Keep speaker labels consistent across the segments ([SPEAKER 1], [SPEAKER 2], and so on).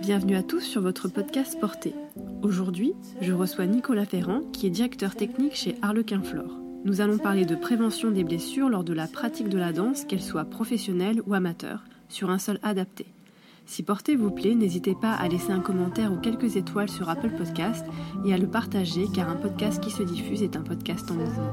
[SPEAKER 1] Bienvenue à tous sur votre podcast Porté. Aujourd'hui, je reçois Nicolas Ferrand, qui est directeur technique chez Harlequin Flore. Nous allons parler de prévention des blessures lors de la pratique de la danse, qu'elle soit professionnelle ou amateur, sur un sol adapté. Si Porté vous plaît, n'hésitez pas à laisser un commentaire ou quelques étoiles sur Apple Podcast et à le partager car un podcast qui se diffuse est un podcast en mouvement.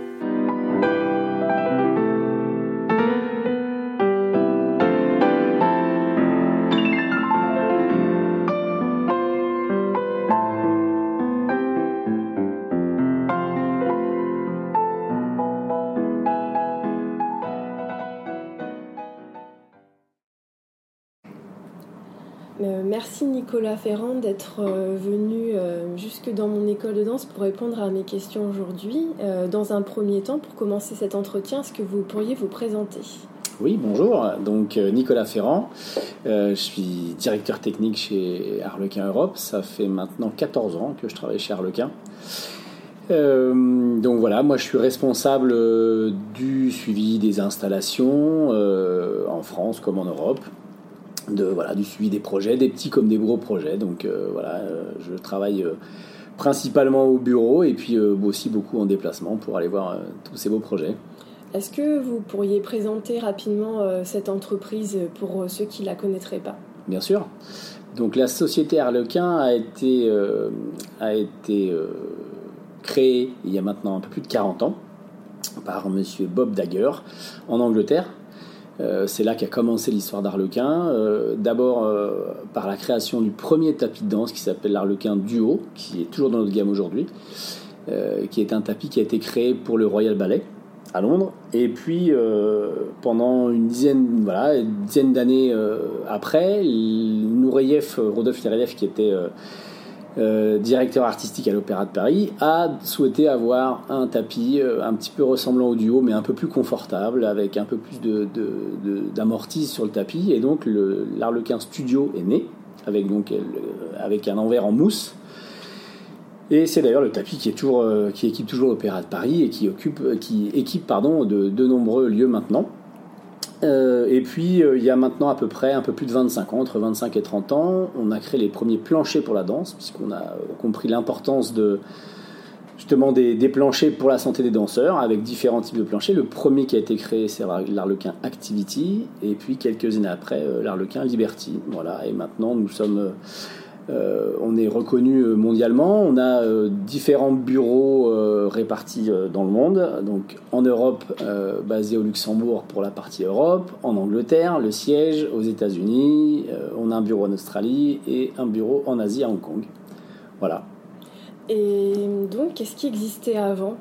[SPEAKER 1] Nicolas Ferrand d'être euh, venu euh, jusque dans mon école de danse pour répondre à mes questions aujourd'hui. dans un premier temps, pour commencer cet entretien, est-ce que vous pourriez vous présenter?
[SPEAKER 2] Oui, bonjour. Donc Nicolas Ferrand, je suis directeur technique chez Harlequin Europe. Ça fait maintenant 14 ans que je travaille chez Harlequin. donc voilà, moi je suis responsable du suivi des installations en France comme en Europe de, voilà, du suivi des projets, des petits comme des gros projets. Donc euh, voilà, euh, je travaille euh, principalement au bureau et puis aussi beaucoup en déplacement pour aller voir tous ces beaux projets.
[SPEAKER 1] Est-ce que vous pourriez présenter rapidement cette entreprise pour ceux qui ne la connaîtraient pas?
[SPEAKER 2] Bien sûr. Donc la société Harlequin a été, a été créée il y a maintenant un peu plus de 40 ans par monsieur Bob Dagger en Angleterre c'est là qu'a commencé l'histoire d'Arlequin. Euh, d'abord euh, par la création du premier tapis de danse qui s'appelle l'Arlequin Duo, qui est toujours dans notre gamme aujourd'hui, qui est un tapis qui a été créé pour le Royal Ballet à Londres. Et puis pendant une dizaine, voilà, dizaine d'années après, Rodolphe Nureyev, qui était euh, directeur artistique à l'Opéra de Paris, a souhaité avoir un tapis euh, un petit peu ressemblant au duo, mais un peu plus confortable, avec un peu plus d'amortis de, sur le tapis. Et donc l'Arlequin Studio est né, avec, donc, avec un envers en mousse. Et c'est d'ailleurs le tapis qui, euh, équipe toujours l'Opéra de Paris et qui, équipe pardon, de nombreux lieux maintenant. Euh, et puis, euh, il y a maintenant à peu près un peu plus de 25 ans, entre 25 et 30 ans, on a créé les premiers planchers pour la danse, puisqu'on a euh, compris l'importance de justement des, planchers pour la santé des danseurs, avec différents types de planchers. Le premier qui a été créé, c'est l'Arlequin Activity, et puis quelques années après, l'Arlequin Liberty. Voilà, et maintenant, nous sommes euh, on est reconnu euh, mondialement. On a euh, différents bureaux répartis dans le monde. Donc en Europe, basé au Luxembourg pour la partie Europe, en Angleterre, le siège aux États-Unis. on a un bureau en Australie et un bureau en Asie à Hong Kong. Voilà.
[SPEAKER 1] Et donc, qu'est-ce qui existait avant?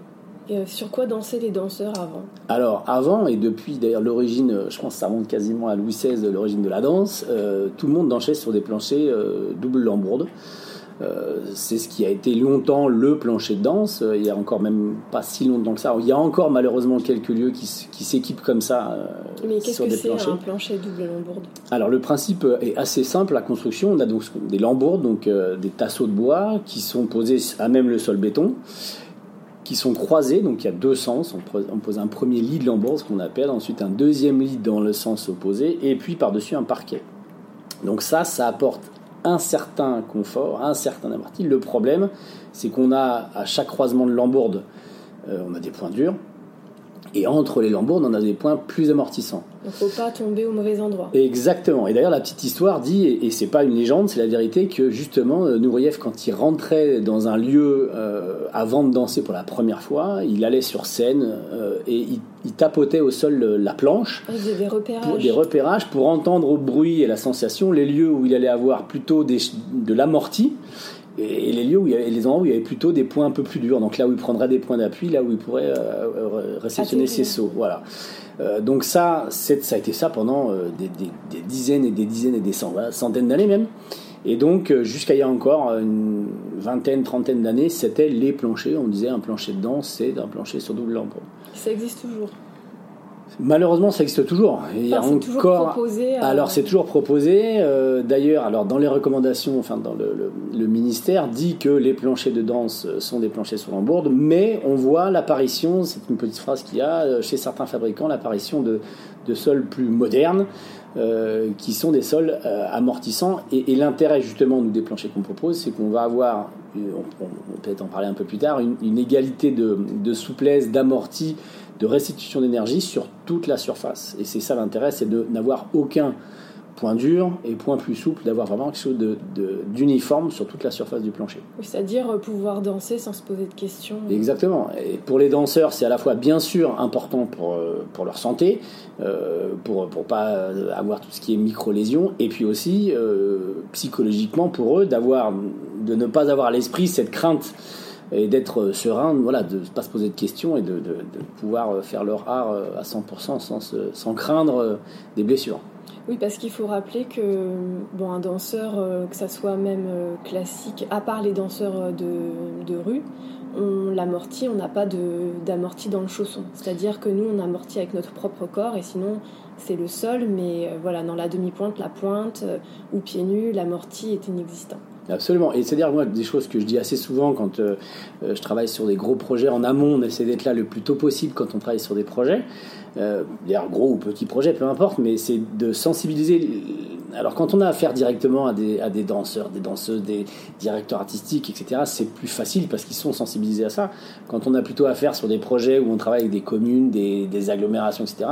[SPEAKER 1] Euh, sur quoi dansaient les danseurs avant
[SPEAKER 2] Alors, avant, et depuis d'ailleurs l'origine, euh, je pense que ça remonte quasiment à Louis XVI, l'origine de la danse, euh, tout le monde dansait sur des planchers double lambourde. c'est ce qui a été longtemps le plancher de danse. Il y a encore même pas si longtemps que ça. Il y a encore malheureusement quelques lieux qui, s'équipent comme ça
[SPEAKER 1] Mais qu'est-ce que c'est un plancher double lambourde?
[SPEAKER 2] Alors le principe est assez simple. La construction, on a donc des lambourdes, donc des tasseaux de bois qui sont posés à même le sol béton qui sont croisés, donc il y a deux sens. On pose un premier lit de lambourde, ce qu'on appelle, ensuite un deuxième lit dans le sens opposé, et puis par-dessus un parquet. Donc ça, ça apporte un certain confort, un certain amorti. Le problème, c'est qu'on a à chaque croisement de lambourde, euh, on a des points durs, et entre les lambourdes, on a des points plus amortissants.
[SPEAKER 1] Il ne faut pas tomber au mauvais endroit.
[SPEAKER 2] Exactement. Et d'ailleurs, la petite histoire dit, et, c'est pas une légende, c'est la vérité, que justement, euh, Nouriev, quand il rentrait dans un lieu euh, avant de danser pour la première fois, il allait sur scène euh, et il, tapotait au sol la planche.
[SPEAKER 1] Il faisait des repérages.
[SPEAKER 2] Pour, des repérages pour entendre au bruit et la sensation les lieux où il allait avoir plutôt des, de l'amorti et les lieux où il y avait, les endroits où il y avait plutôt des points un peu plus durs, donc là où il prendrait des points d'appui, là où il pourrait euh, réceptionner ses sauts. Voilà. Euh, donc ça, ça a été ça pendant euh, des, dizaines et des dizaines et des centaines d'années même. Et donc, jusqu'à il y a encore une vingtaine, trentaine d'années, c'était les planchers. On disait un plancher de danse, c'est un plancher sur double lampe.
[SPEAKER 1] Ça existe toujours
[SPEAKER 2] Malheureusement, ça existe toujours.
[SPEAKER 1] Il y a encore. Proposé
[SPEAKER 2] Alors, c'est toujours proposé. Euh, d'ailleurs, alors dans les recommandations, enfin dans le, ministère dit que les planchers de danse sont des planchers sur lambourde, mais on voit l'apparition, c'est une petite phrase qu'il y a euh, chez certains fabricants, l'apparition de, de sols plus modernes. Euh, qui sont des sols amortissants. Et, l'intérêt justement nous, des planchers qu'on propose, c'est qu'on va avoir, on, on peut-être en parler un peu plus tard, une, une égalité de, de souplesse, d'amorti de restitution d'énergie sur toute la surface. Et c'est ça l'intérêt, c'est de n'avoir aucun point dur et point plus souple, d'avoir vraiment quelque chose d'uniforme sur toute la surface du plancher.
[SPEAKER 1] C'est-à-dire euh, pouvoir danser sans se poser de questions.
[SPEAKER 2] Exactement. Et pour les danseurs, c'est à la fois bien sûr important pour, euh, pour leur santé, euh, pour ne pas avoir tout ce qui est micro-lésions, et puis aussi psychologiquement pour eux, d'avoir, de ne pas avoir à l'esprit cette crainte et d'être serein, voilà, de ne pas se poser de questions et de, pouvoir faire leur art euh, à 100% sans, craindre euh, des blessures.
[SPEAKER 1] Oui, parce qu'il faut rappeler que bon, un danseur, euh, que ça soit même classique, à part les danseurs de, de rue, on l'amortit, on n'a pas d'amorti dans le chausson. C'est-à-dire que nous, on amortit avec notre propre corps et sinon, c'est le sol, mais voilà, dans la demi-pointe, la pointe ou pieds nus, l'amorti est inexistant.
[SPEAKER 2] Absolument. Et c'est-à-dire, moi, des choses que je dis assez souvent quand euh, euh, je travaille sur des gros projets en amont, on essaie d'être là le plus tôt possible quand on travaille sur des projets. Euh, d'ailleurs, gros ou petits projets, peu importe, mais c'est de sensibiliser. Alors, quand on a affaire directement à des, à des danseurs, des danseuses, des directeurs artistiques, etc., c'est plus facile parce qu'ils sont sensibilisés à ça. Quand on a plutôt affaire sur des projets où on travaille avec des communes, des, des agglomérations, etc.,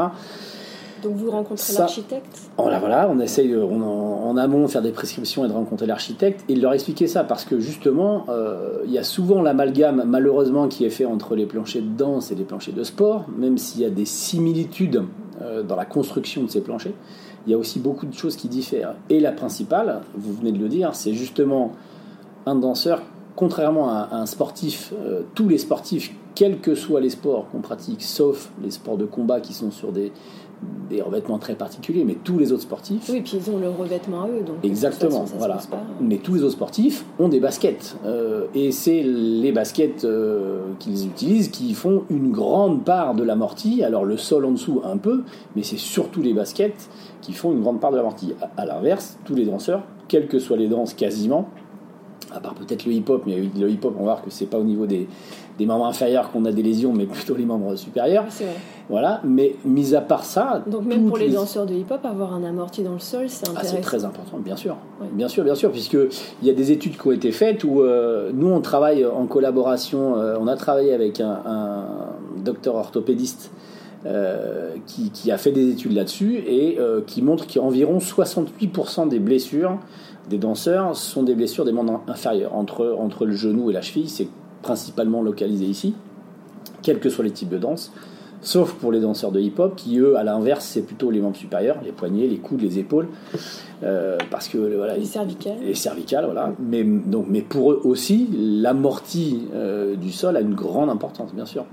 [SPEAKER 1] donc vous rencontrez l'architecte?
[SPEAKER 2] voilà, voilà, on essaye on, en, amont de faire des prescriptions et de rencontrer l'architecte et de leur expliquer ça parce que justement, euh, il y a souvent l'amalgame malheureusement qui est fait entre les planchers de danse et les planchers de sport, même s'il y a des similitudes euh, dans la construction de ces planchers, il y a aussi beaucoup de choses qui diffèrent. Et la principale, vous venez de le dire, c'est justement un danseur, contrairement à, un sportif, euh, tous les sportifs, quels que soient les sports qu'on pratique, sauf les sports de combat qui sont sur des des revêtements très particuliers, mais tous les autres sportifs.
[SPEAKER 1] Oui, puis ils ont leur revêtement à eux. Donc
[SPEAKER 2] exactement, voilà. Mais tous les autres sportifs ont des baskets. Euh, et c'est les baskets euh, qu'ils utilisent qui font une grande part de l'amorti. Alors le sol en dessous, un peu, mais c'est surtout les baskets qui font une grande part de l'amorti. À, à l'inverse, tous les danseurs, quelles que soient les danses quasiment, à part peut-être le hip-hop, mais le hip-hop, on va voir que c'est pas au niveau des, des membres inférieurs qu'on a des lésions, mais plutôt les membres supérieurs.
[SPEAKER 1] C'est vrai.
[SPEAKER 2] Voilà, mais mis à part ça.
[SPEAKER 1] Donc même pour les, danseurs de hip-hop, avoir un amorti dans le sol, c'est intéressant. Ah,
[SPEAKER 2] c'est très important, bien sûr. Bien sûr, bien sûr, puisqu'il y a des études qui ont été faites où euh, nous, on travaille en collaboration, euh, on a travaillé avec un, docteur orthopédiste euh, qui, qui, a fait des études là-dessus et qui montre qu'environ 68% des blessures des danseurs sont des blessures des membres inférieurs, entre, entre le genou et la cheville, c'est principalement localisé ici, quels que soient les types de danse, sauf pour les danseurs de hip-hop qui, eux, à l'inverse, c'est plutôt les membres supérieurs, les poignets, les coudes, les épaules, euh, parce que voilà,
[SPEAKER 1] les cervicales,
[SPEAKER 2] les cervicales, voilà. Mais donc, mais pour eux aussi, l'amorti euh, du sol a une grande importance, bien sûr.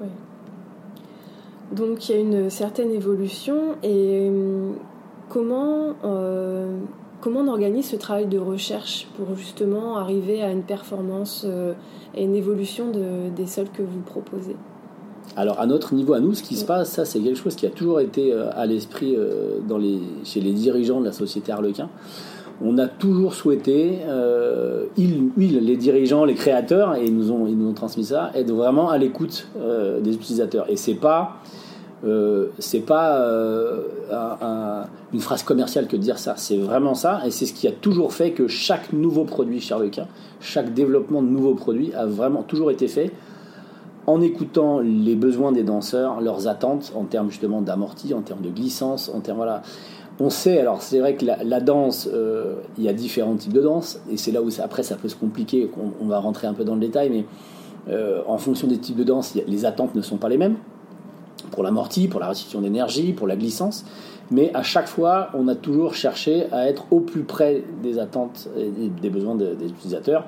[SPEAKER 1] Oui. Donc il y a une certaine évolution et hum, comment euh, Comment on organise ce travail de recherche pour justement arriver à une performance euh, et une évolution des sols que vous proposez?
[SPEAKER 2] Alors à notre niveau, à nous, ce qui se passe, ça c'est quelque chose qui a toujours été euh, à l'esprit euh, chez les dirigeants de la société Harlequin. On a toujours souhaité, ils, les dirigeants, les créateurs, et ils nous ont, ils nous ont transmis ça, être vraiment à l'écoute des utilisateurs. Et c'est pas euh, c'est pas euh, une phrase commerciale que de dire ça, c'est vraiment ça, et c'est ce qui a toujours fait que chaque nouveau produit chez Arlequin, chaque développement de nouveaux produits a vraiment toujours été fait en écoutant les besoins des danseurs, leurs attentes en termes justement d'amorti, en termes de glissance, en termes voilà. On sait, alors c'est vrai que la, danse, euh, il y a différents types de danse, et c'est là où après ça peut se compliquer, on, va rentrer un peu dans le détail, mais en fonction des types de danse, les attentes ne sont pas les mêmes pour l'amorti, pour la restitution d'énergie, pour la glissance. Mais à chaque fois, on a toujours cherché à être au plus près des attentes et des besoins des utilisateurs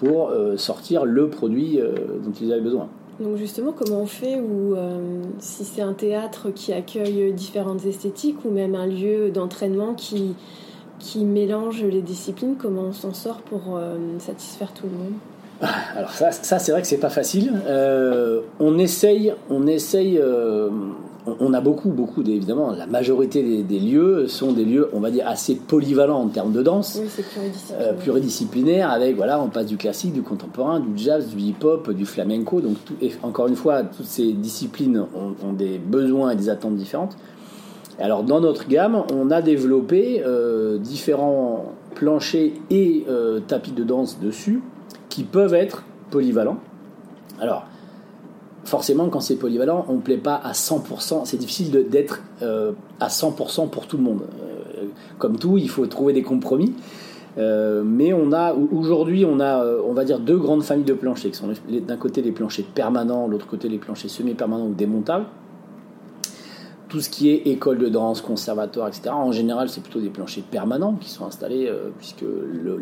[SPEAKER 2] pour euh, sortir le produit euh, dont ils avaient besoin.
[SPEAKER 1] Donc justement, comment on fait ou euh, si c'est un théâtre qui accueille différentes esthétiques ou même un lieu d'entraînement qui
[SPEAKER 3] mélange les disciplines, comment on s'en sort pour satisfaire tout le monde?
[SPEAKER 2] Alors ça, ça c'est vrai que c'est pas facile. on essaye, on essaye on a beaucoup, beaucoup, évidemment, la majorité des, lieux sont des lieux, on va dire, assez polyvalents en termes de danse.
[SPEAKER 3] Oui, c'est pluridisciplinaire.
[SPEAKER 2] Euh, pluridisciplinaire, avec, voilà, on passe du classique, du contemporain, du jazz, du hip-hop, du flamenco. Donc, et encore une fois, toutes ces disciplines ont, des besoins et des attentes différentes. Alors, dans notre gamme, on a développé euh, différents planchers et euh, tapis de danse dessus qui peuvent être polyvalents. Alors, forcément, quand c'est polyvalent, on ne plaît pas à 100%. C'est difficile d'être euh, à 100% pour tout le monde. Euh, comme tout, il faut trouver des compromis. Euh, mais on a aujourd'hui, on a, on va dire, deux grandes familles de planchers qui sont d'un côté les planchers permanents, l'autre côté les planchers semi-permanents ou démontables. Tout ce qui est école de danse, conservatoire, etc. En général, c'est plutôt des planchers permanents qui sont installés, puisque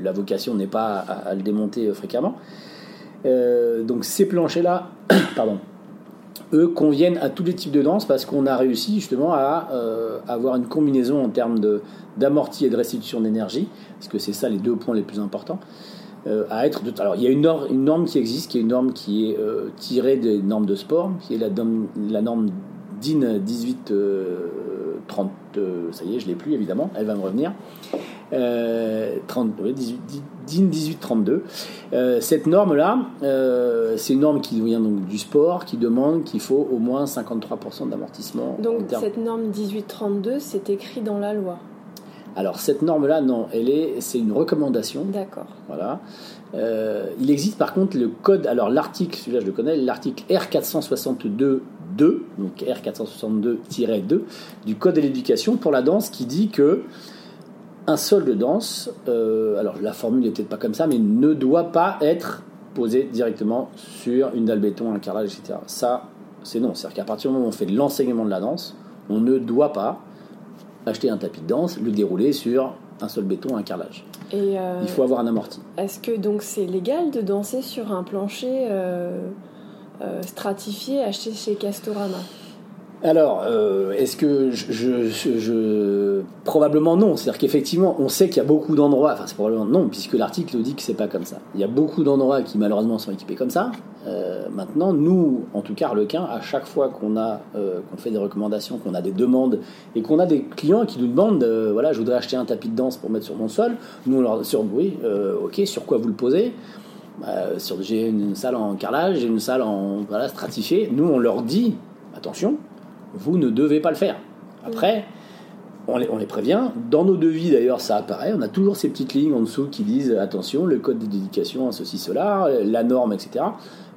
[SPEAKER 2] la vocation n'est pas à, le démonter fréquemment. Donc ces planchers-là, pardon, eux conviennent à tous les types de danse parce qu'on a réussi justement à euh, avoir une combinaison en termes d'amorti et de restitution d'énergie, parce que c'est ça les deux points les plus importants. Euh, à être. Alors il y a une norme, qui existe, qui est une norme qui est euh, tirée des normes de sport, qui est la, norme DIN 18 30, ça y est, je l'ai plus évidemment, elle va me revenir. 30, 18, DIN 1832. Euh, cette norme-là, euh, c'est une norme qui vient donc du sport, qui demande qu'il faut au moins 53% d'amortissement.
[SPEAKER 3] Donc cette norme 1832, c'est écrit dans la loi
[SPEAKER 2] alors cette norme-là, non, elle est, c'est une recommandation.
[SPEAKER 3] D'accord.
[SPEAKER 2] Voilà. Euh, il existe par contre le code, alors l'article, celui-là je le connais, l'article R462 2, donc R462-2 du Code de l'éducation pour la danse qui dit que un sol de danse, euh, alors la formule n'est peut-être pas comme ça, mais ne doit pas être posé directement sur une dalle béton, un carrelage, etc. Ça, c'est non. C'est-à-dire qu'à partir du moment où on fait de l'enseignement de la danse, on ne doit pas acheter un tapis de danse, le dérouler sur un sol béton, un carrelage. Et euh, Il faut avoir un amorti.
[SPEAKER 3] Est-ce que donc c'est légal de danser sur un plancher euh, stratifié acheté chez Castorama?
[SPEAKER 2] Alors, euh, est-ce que je, Probablement non. C'est-à-dire qu'effectivement, on sait qu'il y a beaucoup d'endroits. Enfin, c'est probablement non, puisque l'article dit que c'est pas comme ça. Il y a beaucoup d'endroits qui malheureusement sont équipés comme ça. Euh, maintenant, nous, en tout cas, Arlequin, à chaque fois qu'on a, euh, qu'on fait des recommandations, qu'on a des demandes et qu'on a des clients qui nous demandent, voilà, je voudrais acheter un tapis de danse pour mettre sur mon sol. Nous, on leur sur oui, ok, sur quoi vous le posez? Sur j'ai une salle en carrelage, j'ai une salle en voilà stratifiée. Nous, on leur dit attention vous ne devez pas le faire. Après, on les, prévient. Dans nos devis, d'ailleurs, ça apparaît. On a toujours ces petites lignes en dessous qui disent attention, le code de dédication, ceci, cela, la norme, etc.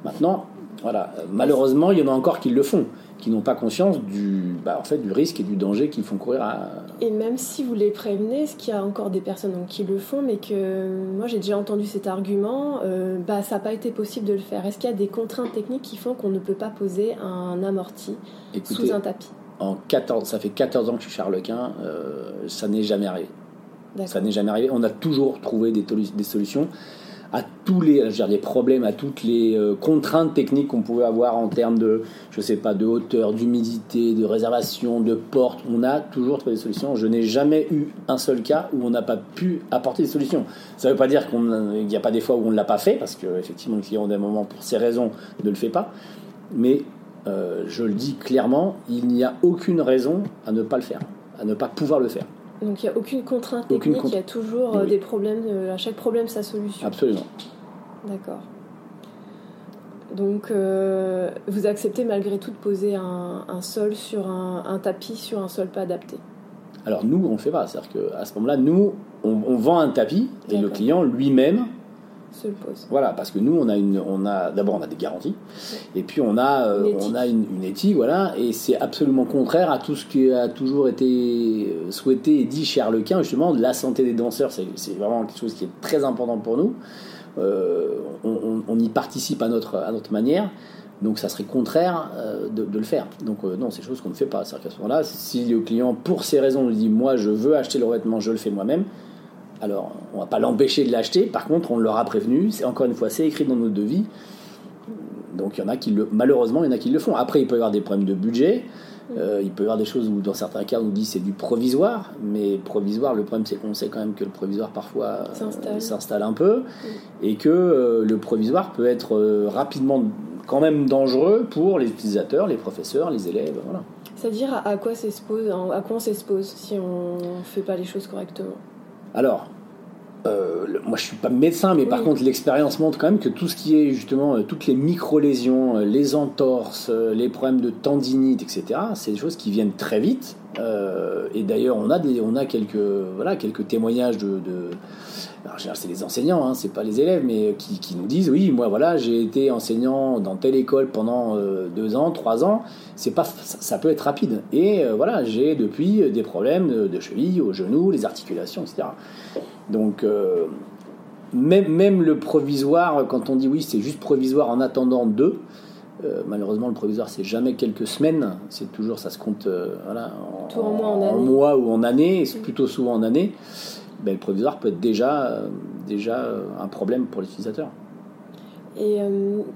[SPEAKER 2] Maintenant, voilà, malheureusement, il y en a encore qui le font, qui n'ont pas conscience du, bah, en fait, du risque et du danger qu'ils font courir à.
[SPEAKER 3] Et même si vous les prévenez, est-ce qu'il y a encore des personnes qui le font, mais que moi j'ai déjà entendu cet argument, euh, bah, ça n'a pas été possible de le faire. Est-ce qu'il y a des contraintes techniques qui font qu'on ne peut pas poser un amorti sous un tapis?
[SPEAKER 2] en 14, Ça fait 14 ans que je suis charlequin, euh, ça n'est jamais arrivé. Ça n'est jamais arrivé. On a toujours trouvé des, des solutions à tous les, des problèmes, à toutes les euh, contraintes techniques qu'on pouvait avoir en termes de, je sais pas, de hauteur, d'humidité, de réservation, de porte. On a toujours trouvé des solutions. Je n'ai jamais eu un seul cas où on n'a pas pu apporter des solutions. Ça ne veut pas dire qu'il n'y a pas des fois où on ne l'a pas fait, parce qu'effectivement, le client, des moments, pour ces raisons, ne le fait pas. Mais euh, je le dis clairement, il n'y a aucune raison à ne pas le faire, à ne pas pouvoir le faire.
[SPEAKER 3] Donc il n'y a aucune contrainte technique, il y a toujours euh, des problèmes, à chaque problème sa solution.
[SPEAKER 2] Absolument.
[SPEAKER 3] D'accord. Donc euh, vous acceptez malgré tout de poser un, sol sur un, tapis sur un sol pas adapté
[SPEAKER 2] Alors nous, on ne le fait pas. C'est-à-dire qu'à ce moment-là, nous, on vend un tapis et le client lui-même
[SPEAKER 3] se pose.
[SPEAKER 2] Voilà, parce que nous, on a une, on a d'abord on a des garanties, et puis on a, euh, on a une, éthique, voilà, et c'est absolument contraire à tout ce qui a toujours été euh, souhaité et dit chez Arlequin, justement, la santé des danseurs, c'est vraiment quelque chose qui est très important pour nous. Euh, on, y participe à notre, à notre manière. Donc ça serait contraire de, le faire. Donc non, c'est chose qu'on ne fait pas. C'est-à-dire qu'à ce moment-là, si le client, pour ces raisons, nous dit moi je veux acheter le revêtement, je le fais moi-même, alors, on va pas l'empêcher de l'acheter. Par contre, on l'aura prévenu. C'est encore une fois, c'est écrit dans nos devis. Donc il y en a qui le, malheureusement, il y en a qui le font. Après, il peut y avoir des problèmes de budget. Euh, il peut y avoir des choses où, dans certains cas, on dit c'est du provisoire, mais provisoire, le problème c'est qu'on sait quand même que le provisoire parfois euh, s'installe un peu, et que euh, le provisoire peut être rapidement quand même dangereux pour les utilisateurs, les professeurs, les élèves. Voilà.
[SPEAKER 1] C'est-à-dire à quoi, à quoi on s'expose si on ne fait pas les choses correctement?
[SPEAKER 2] Alors, euh, moi je suis pas médecin, mais par contre l'expérience montre quand même que tout ce qui est justement euh, toutes les micro-lésions, euh, les entorses, les problèmes de tendinite, etc., c'est des choses qui viennent très vite. Et d'ailleurs on a on a quelques voilà quelques témoignages de, alors, c'est les enseignants, hein, c'est pas les élèves, mais qui, qui, nous disent oui, moi voilà, j'ai été enseignant dans telle école pendant deux ans, trois ans. C'est pas, ça, peut être rapide. Et voilà, j'ai depuis des problèmes de, de cheville, aux genoux, les articulations, etc. Donc, euh, même, même, le provisoire, quand on dit oui, c'est juste provisoire en attendant deux, euh, malheureusement, le provisoire, c'est jamais quelques semaines, c'est toujours, ça se compte euh, voilà, en, mois ou en années, c'est plutôt souvent en années. Ben, le provisoire peut être déjà, déjà un problème pour l'utilisateur.
[SPEAKER 1] Et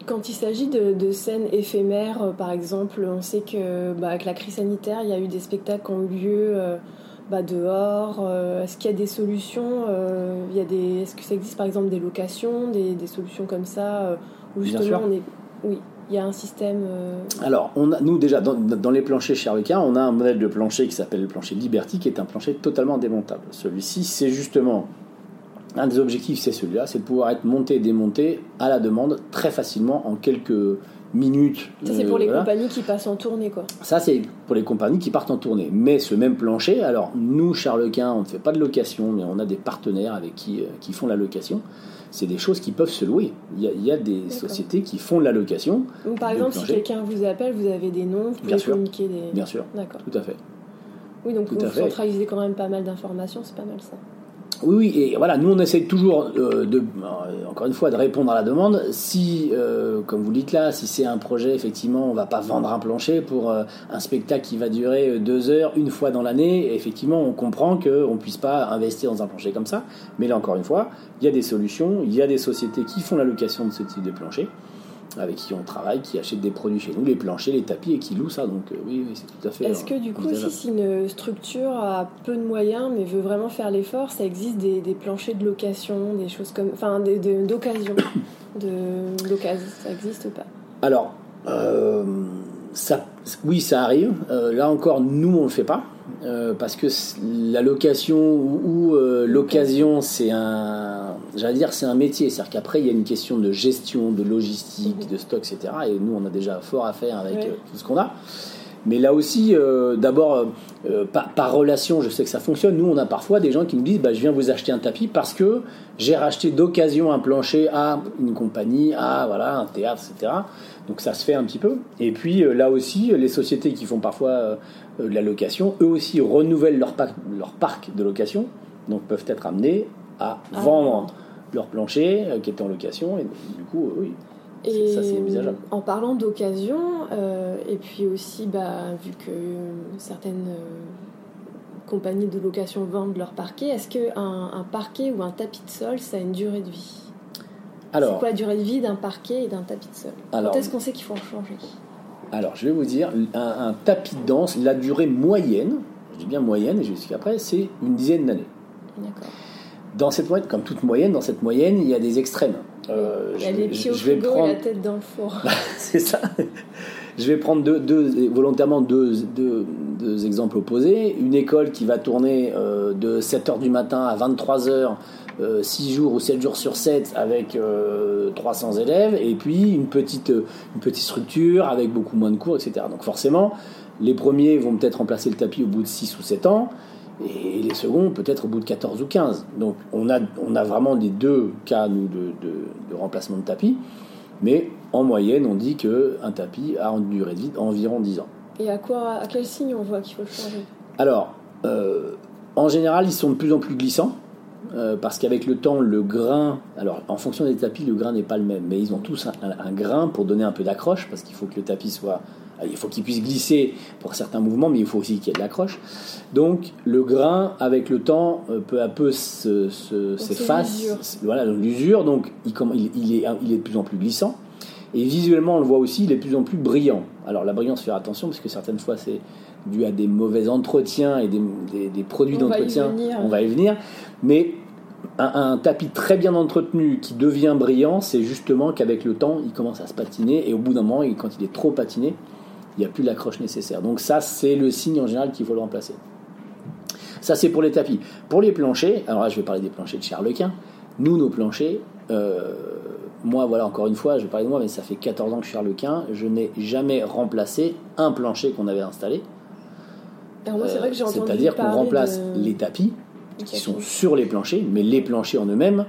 [SPEAKER 1] quand il s'agit de, scènes éphémères, par exemple, on sait que bah, avec la crise sanitaire, il y a eu des spectacles qui ont eu lieu bah, dehors euh, Est-ce qu'il y a des solutions euh, il y a des, Est-ce que ça existe par exemple des locations, des, des solutions comme ça euh, où justement on est, oui, il y a un système.
[SPEAKER 2] Alors, on a, nous déjà dans, dans les planchers chez on a un modèle de plancher qui s'appelle le plancher Liberty, qui est un plancher totalement démontable. Celui-ci, c'est justement un des objectifs, c'est celui-là, c'est de pouvoir être monté et démonté à la demande très facilement en quelques minutes.
[SPEAKER 1] Ça, c'est pour les euh, compagnies qui passent en tournée, quoi.
[SPEAKER 2] Ça, c'est pour les compagnies qui partent en tournée. Mais ce même plancher, alors nous, Charlequin, on ne fait pas de location, mais on a des partenaires avec qui, euh, qui font la location. C'est des choses qui peuvent se louer. Il y a, des sociétés qui font de la location.
[SPEAKER 1] Donc, par exemple, si quelqu'un vous appelle, vous avez des noms, vous pouvez communiquer des.
[SPEAKER 2] Bien sûr. D'accord. Tout à fait.
[SPEAKER 1] Oui, donc vous centralisez quand même pas mal d'informations, c'est pas mal ça.
[SPEAKER 2] Oui, oui, et voilà, nous on essaie toujours euh, de, euh, encore une fois, de répondre à la demande. Si, euh, comme vous dites là, si c'est un projet, effectivement, on va pas vendre un plancher pour un spectacle qui va durer deux heures une fois dans l'année. Effectivement, on comprend qu'on ne puisse pas investir dans un plancher comme ça. Mais là, encore une fois, il y a des solutions, il y a des sociétés qui font la location de ce type de plancher avec qui on travaille, qui achètent des produits chez nous, les planchers, les tapis, et qui louent ça. Donc euh, oui, c'est tout à fait.
[SPEAKER 1] Est-ce que du coup, si une structure a peu de moyens, mais veut vraiment faire l'effort, ça existe des, planchers de location, des choses comme, enfin, d'occasion, de l'occasion, ça existe ou pas?
[SPEAKER 2] Alors, euh, ça, oui, ça arrive. Euh, là encore, nous, on le fait pas. Parce que la location ou, l'occasion, c'est un, j'allais dire, c'est un métier. C'est-à-dire qu'après, il y a une question de gestion, de logistique, de stock, etc. Et nous, on a déjà fort à faire avec euh, tout ce qu'on a. Mais là aussi, euh, d'abord, euh, par, relation, je sais que ça fonctionne. Nous, on a parfois des gens qui nous disent bah, Je viens vous acheter un tapis parce que j'ai racheté d'occasion un plancher à une compagnie, à voilà, un théâtre, etc. Donc ça se fait un petit peu. Et puis là aussi, les sociétés qui font parfois de la location, eux aussi renouvellent leur, leur parc de location, donc peuvent être amenés à ah. vendre leur plancher euh, qui est en location. Et du coup, oui.
[SPEAKER 1] Et ça, c'est envisageable. En parlant d'occasion, euh, et puis aussi, bah, vu que certaines euh, compagnies de location vendent leur parquet, est-ce qu'un un parquet ou un tapis de sol, ça a une durée de vie? C'est quoi la durée de vie d'un parquet et d'un tapis de sol? Alors, Quand est-ce qu'on sait qu'il faut en changer?
[SPEAKER 2] Alors, je vais vous dire, un, tapis de danse, la durée moyenne, je dis bien moyenne, et je vais après, c'est une dizaine d'années. D'accord. Dans cette moyenne, comme toute moyenne, dans cette moyenne, il y a des extrêmes.
[SPEAKER 1] Euh, il y a les pieds au prendre... et la tête dans le four.
[SPEAKER 2] c'est ça. Je vais prendre deux, volontairement deux, deux, exemples opposés. Une école qui va tourner euh, de 7h du matin à 23h, 6 euh, jours ou 7 jours sur 7 avec 300 élèves, et puis une petite, une petite structure avec beaucoup moins de cours, etc. Donc forcément, les premiers vont peut-être remplacer le tapis au bout de 6 ou 7 ans et les seconds peut-être au bout de 14 ou 15. Donc on a, on a vraiment des deux cas nous, de, de, remplacement de tapis, mais en moyenne on dit qu'un tapis a une durée de vie d'environ 10 ans.
[SPEAKER 1] Et à, quoi, à quel signe on voit qu'il faut le changer?
[SPEAKER 2] Alors, euh, en général ils sont de plus en plus glissants. Euh, parce qu'avec le temps, le grain, alors en fonction des tapis, le grain n'est pas le même, mais ils ont tous un grain pour donner un peu d'accroche, parce qu'il faut que le tapis soit euh, il faut qu'il puisse glisser pour certains mouvements, mais il faut aussi qu'il y ait de l'accroche. Donc le grain, avec le temps, euh, peu à peu s'efface. Voilà, l'usure, donc il, il, est, il est de plus en plus glissant. Et visuellement, on le voit aussi, il est de plus en plus brillant. Alors la brillance, faire attention, parce que certaines fois, c'est dû à des mauvais entretiens et des, des, produits d'entretien. On va y venir. Mais un, tapis très bien entretenu qui devient brillant, c'est justement qu'avec le temps, il commence à se patiner et au bout d'un moment, quand il est trop patiné, il n'y a plus l'accroche nécessaire. Donc ça, c'est le signe en général qu'il faut le remplacer. Ça, c'est pour les tapis. Pour les planchers, alors là, je vais parler des planchers de Charlequin. Nous, nos planchers, euh, moi, voilà, encore une fois, je vais parler de moi, mais ça fait 14 ans que je suis Charlequin. Je n'ai jamais remplacé un plancher qu'on avait installé. C'est-à-dire qu'on remplace les tapis qui sont sur les planchers, mais les planchers en eux-mêmes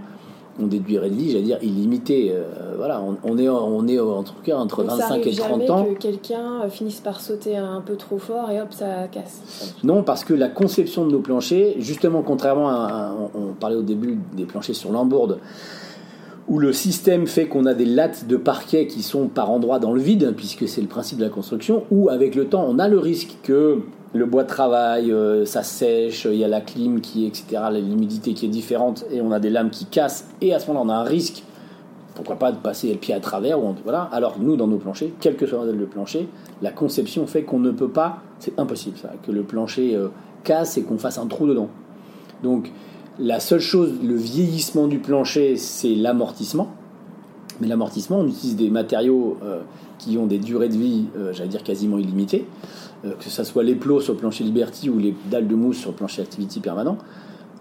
[SPEAKER 2] ont des durées de vie, j'allais dire, illimitées. Euh, voilà, on, est, on est en tout cas entre 25 et 30 ans.
[SPEAKER 1] que quelqu'un euh, finisse par sauter un peu trop fort et hop, ça casse.
[SPEAKER 2] Non, parce que la conception de nos planchers, justement, contrairement à. on, parlait au début des planchers sur lambourde, où le système fait qu'on a des lattes de parquet qui sont par endroits dans le vide, puisque c'est le principe de la construction, où avec le temps, on a le risque que le bois de travail, euh, ça sèche, il y a la clim qui, etc., l'humidité qui est différente, et on a des lames qui cassent, et à ce moment-là, on a un risque, pourquoi pas, de passer le pied à travers, ou voilà. Alors nous, dans nos planchers, quel que soit le plancher, la conception fait qu'on ne peut pas, c'est impossible que le plancher euh, casse et qu'on fasse un trou dedans. Donc la seule chose, le vieillissement du plancher, c'est l'amortissement. Mais l'amortissement, on utilise des matériaux euh, qui ont des durées de vie, j'allais dire quasiment illimitées. Euh, que ce soit les plots sur le plancher Liberty ou les dalles de mousse sur le plancher Activity permanent.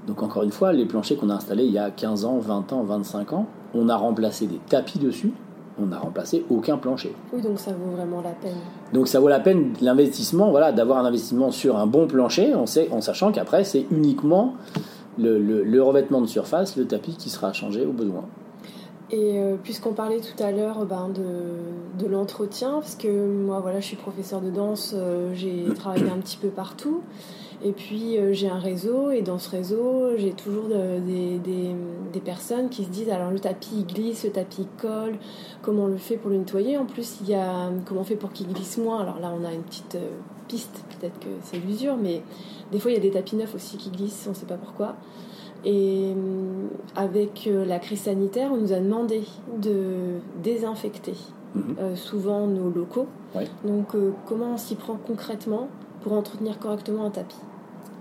[SPEAKER 2] Donc encore une fois, les planchers qu'on a installés il y a 15 ans, 20 ans, 25 ans, on a remplacé des tapis dessus, on n'a remplacé aucun plancher.
[SPEAKER 1] Oui, donc ça vaut vraiment la peine.
[SPEAKER 2] Donc ça vaut la peine l'investissement, voilà, d'avoir un investissement sur un bon plancher, on sait, en sachant qu'après c'est uniquement le, revêtement de surface, le tapis qui sera changé au besoin.
[SPEAKER 1] Et euh, puisqu'on parlait tout à l'heure ben, de, de l'entretien, parce que moi voilà, je suis professeur de danse, euh, j'ai travaillé un petit peu partout, et puis euh, j'ai un réseau, et dans ce réseau, j'ai toujours des, des, des, personnes qui se disent alors le tapis il glisse, le tapis il colle, comment on le fait pour le nettoyer? En plus, il y a comment on fait pour qu'il glisse moins? Alors là, on a une petite piste, peut-être que c'est l'usure, mais des fois il y a des tapis neufs aussi qui glissent, on ne sait pas pourquoi. Et euh, avec euh, la crise sanitaire, on nous a demandé de désinfecter mhm. euh, souvent nos locaux. Donc comment on s'y prend concrètement pour entretenir correctement un tapis?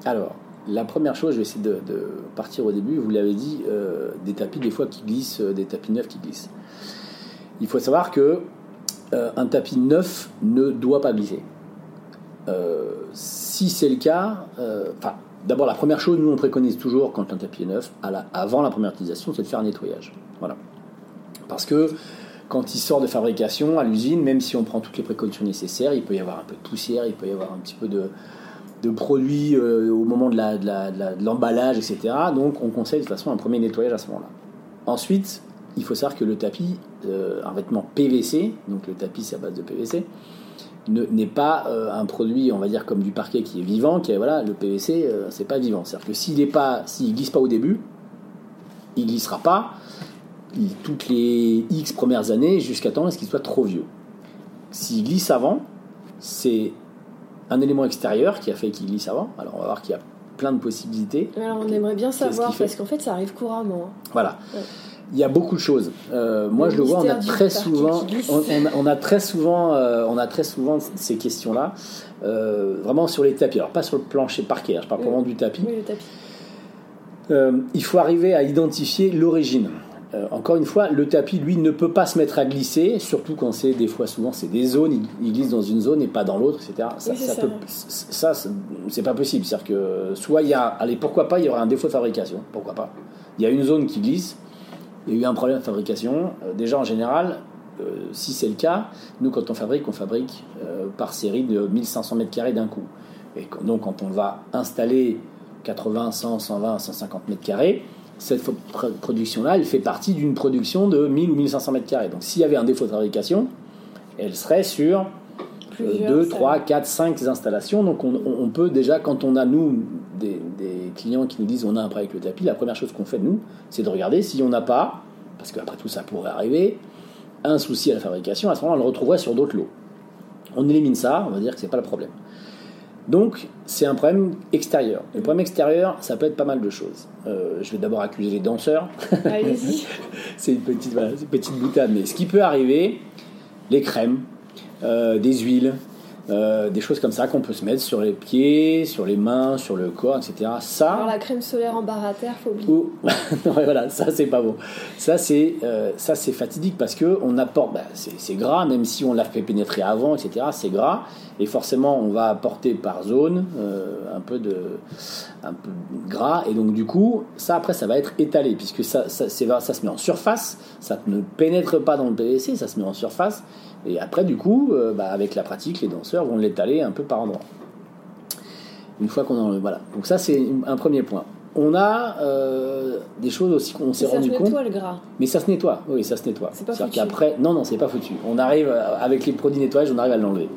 [SPEAKER 2] Alors, la première chose, je vais essayer de, partir au début, vous l'avez dit, des tapis des fois qui glissent, des tapis neufs qui glissent. Il faut savoir que un tapis neuf ne doit pas glisser. si c'est le cas, enfin D'abord, la première chose, nous on préconise toujours quand un tapis est neuf, avant la première utilisation, c'est de faire un nettoyage. Voilà. Parce que quand il sort de fabrication à l'usine, même si on prend toutes les précautions nécessaires, il peut y avoir un peu de poussière, il peut y avoir un petit peu de, produits euh, au moment de, l'emballage, etc. Donc on conseille de toute façon un premier nettoyage à ce moment-là. Ensuite, il faut savoir que le tapis, euh, un vêtement PVC, donc le tapis c'est à base de PVC, n'est pas euh, un produit, on va dire, comme du parquet qui est vivant, qui est, voilà, le PVC, euh, c'est pas vivant. C'est-à-dire que s'il est pas, s'il glisse pas au début, il glissera pas toutes les X premières années jusqu'à temps à ce qu'il soit trop vieux? S'il glisse avant, c'est un élément extérieur qui a fait qu'il glisse avant. Alors on va voir qu'il y a plein de possibilités.
[SPEAKER 1] Alors on aimerait bien savoir parce qu'en fait ça arrive couramment. Hein.
[SPEAKER 2] Voilà. Il y a beaucoup de choses. Euh, moi, je le vois, on a très souvent, on, a très souvent, euh, on a très souvent ces questions-là, euh, vraiment sur les tapis. Alors pas sur le plancher parquet, je parle vraiment du tapis.
[SPEAKER 1] Oui, le tapis.
[SPEAKER 2] il faut arriver à identifier l'origine. encore une fois, le tapis, lui, ne peut pas se mettre à glisser, surtout quand c'est des fois, souvent, c'est des zones, il, glisse dans une zone et pas dans l'autre, etc. Ça, ça, c'est pas possible. C'est-à-dire que soit il y a, allez, pourquoi pas, il y aura un défaut de fabrication, pourquoi pas. Il y a une zone qui glisse, il y a eu un problème de fabrication. Euh, déjà, en général, euh, si c'est le cas, nous, quand on fabrique, on fabrique euh, par série de 1500 mètres carrés d'un coup. Et donc, quand on va installer 80, 100, 120, 150 mètres carrés, cette production-là, elle fait partie d'une production de 1000 ou 1500 mètres carrés. Donc, s'il y avait un défaut de fabrication, elle serait sur 2, 3, 4, 5 installations. Donc on, peut déjà, quand on a, nous, des, clients qui nous disent on a un problème avec le tapis, la première chose qu'on fait, nous, c'est de regarder si on n'a pas, parce qu'après tout ça pourrait arriver, un souci à la fabrication, à ce moment-là, on le retrouverait sur d'autres lots. On élimine ça, on va dire que c'est pas le problème. Donc, c'est un problème extérieur. Le problème extérieur, ça peut être pas mal de choses. Euh, je vais d'abord accuser les danseurs.
[SPEAKER 1] Allez-y.
[SPEAKER 2] c'est une petite, voilà, une petite boutade, mais ce qui peut arriver, les crèmes, euh, des huiles, euh, des choses comme ça qu'on peut se mettre sur les pieds, sur les mains, sur le corps, etc. Ça.
[SPEAKER 1] Alors la crème solaire en barre à terre, faut oublier.
[SPEAKER 2] ou- non, voilà, ça c'est pas bon. Ça c'est euh, ça c'est fatidique parce que on apporte, bah, c'est gras, même si on l'a fait pénétrer avant, etc. C'est gras et forcément on va apporter par zone euh, un peu de un peu de gras et donc du coup ça après ça va être étalé puisque ça ça, ça se met en surface, ça ne pénètre pas dans le PVC, ça se met en surface et après du coup euh, bah, avec la pratique les danseurs vont l'étaler un peu par endroit. Une fois qu'on en voilà. Donc ça c'est un premier point. On a euh, des choses aussi qu'on s'est
[SPEAKER 1] ça se
[SPEAKER 2] rendu compte.
[SPEAKER 1] nettoie le gras.
[SPEAKER 2] Mais ça se nettoie, oui, ça se nettoie.
[SPEAKER 1] C'est pas foutu.
[SPEAKER 2] qu'après, non, non, c'est pas foutu. On arrive, euh, avec les produits nettoyage, on arrive à l'enlever.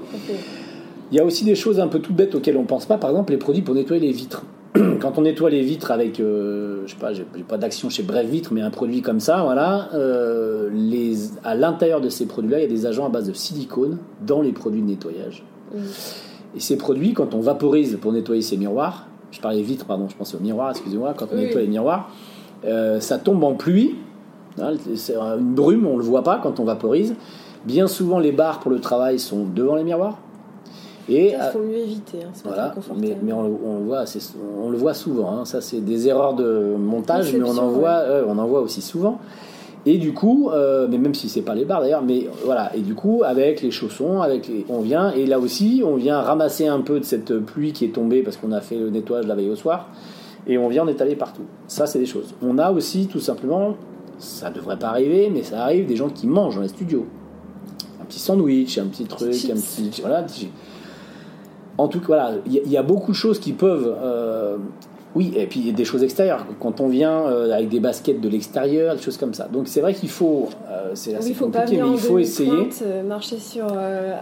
[SPEAKER 2] Il y a aussi des choses un peu toutes bêtes auxquelles on pense pas, par exemple les produits pour nettoyer les vitres. Quand on nettoie les vitres avec, euh, je sais pas, j'ai pas d'action chez Bref Vitres, mais un produit comme ça, voilà, euh, les, à l'intérieur de ces produits-là, il y a des agents à base de silicone dans les produits de nettoyage.
[SPEAKER 1] Mm.
[SPEAKER 2] Et ces produits, quand on vaporise pour nettoyer ces miroirs, je parlais vitres, pardon, je pensais aux miroirs, excusez-moi, quand on
[SPEAKER 1] Oui.
[SPEAKER 2] nettoie les miroirs, euh, ça tombe en pluie, hein, c'est une brume, on le voit pas quand on vaporise. Bien souvent, les barres pour le travail sont devant les miroirs. Et
[SPEAKER 1] Ça,
[SPEAKER 2] euh,
[SPEAKER 1] faut mieux éviter. Hein. C'est pas
[SPEAKER 2] voilà, mais, mais on, on le voit, on le voit souvent. hein. Ça, c'est des erreurs de montage, mais on en voit, ouais, on en voit aussi souvent. Et du coup, euh, mais même si c'est pas les barres d'ailleurs, mais euh, voilà. Et du coup, avec les chaussons, avec les, on vient et là aussi, on vient ramasser un peu de cette pluie qui est tombée parce qu'on a fait le nettoyage la veille au soir, et on vient en étaler partout. Ça, c'est des choses. On a aussi tout simplement, ça devrait pas arriver, mais ça arrive des gens qui mangent dans les studios. Un petit sandwich, un petit truc, un petit, voilà. En tout cas, voilà, il y, a- il y a beaucoup de choses qui peuvent. euh, oui, et puis il y a des choses extérieures. Quand on vient euh, avec des baskets de l'extérieur, des choses comme ça. Donc c'est vrai qu'il faut. euh, c'est
[SPEAKER 1] Oui,
[SPEAKER 2] assez
[SPEAKER 1] il faut
[SPEAKER 2] compliqué, mais il faut essayer.
[SPEAKER 1] euh, marcher sur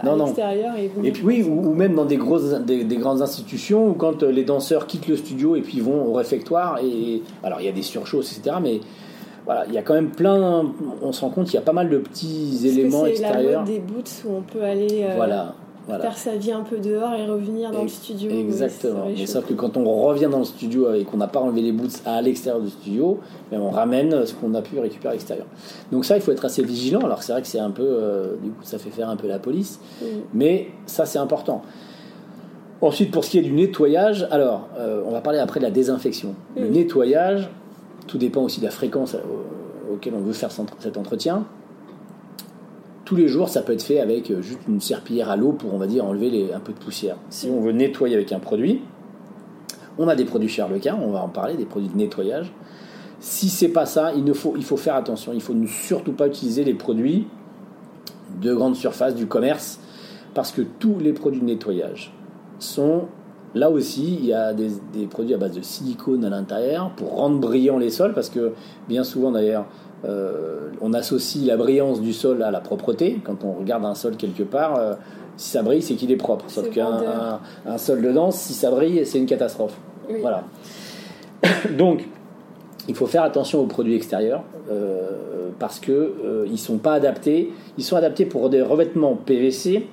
[SPEAKER 2] Non, non.
[SPEAKER 1] l'extérieur et
[SPEAKER 2] puis oui, ou, ou même dans des grosses, des, des grandes institutions où quand les danseurs quittent le studio et puis vont au réfectoire et alors il y a des surchausses, etc. Mais voilà, il y a quand même plein. On se rend compte qu'il y a pas mal de petits éléments
[SPEAKER 1] c'est la
[SPEAKER 2] extérieurs.
[SPEAKER 1] mode des boots où on peut aller euh,
[SPEAKER 2] Voilà, voilà.
[SPEAKER 1] faire sa vie un peu dehors et revenir dans le studio. euh,
[SPEAKER 2] Exactement. Mais sauf que quand on revient dans le studio et qu'on n'a pas enlevé les boots à l'extérieur du studio, ben, on ramène ce qu'on a pu récupérer à l'extérieur. Donc ça, il faut être assez vigilant. Alors c'est vrai que c'est un peu, euh, du coup, ça fait faire un peu la police, mais ça c'est important. Ensuite, pour ce qui est du nettoyage, alors euh, on va parler après de la désinfection. Le nettoyage, tout dépend aussi de la fréquence auquel on veut faire cet entretien. Tous les jours, ça peut être fait avec euh, juste une serpillière à l'eau pour, on va dire, enlever un peu de poussière. Si on veut nettoyer avec un produit, on a des produits chez Harlequin, on va en parler, des produits de nettoyage. Si c'est pas ça, il, faut, faire attention. Il faut surtout pas utiliser les produits de grande surface du commerce parce que tous les produits de nettoyage sont là aussi il y a des produits à base de silicone à l'intérieur pour rendre brillants les sols parce que bien souvent d'ailleurs euh, on associe la brillance du sol à la propreté quand on regarde un sol quelque part euh, si ça brille c'est qu'il est propre sauf qu'un un, un sol de danse si ça brille c'est une catastrophe
[SPEAKER 1] Oui.
[SPEAKER 2] voilà donc il faut faire attention aux produits extérieurs euh, parce que ils sont pas adaptés. Ils sont adaptés pour des revêtements PVC,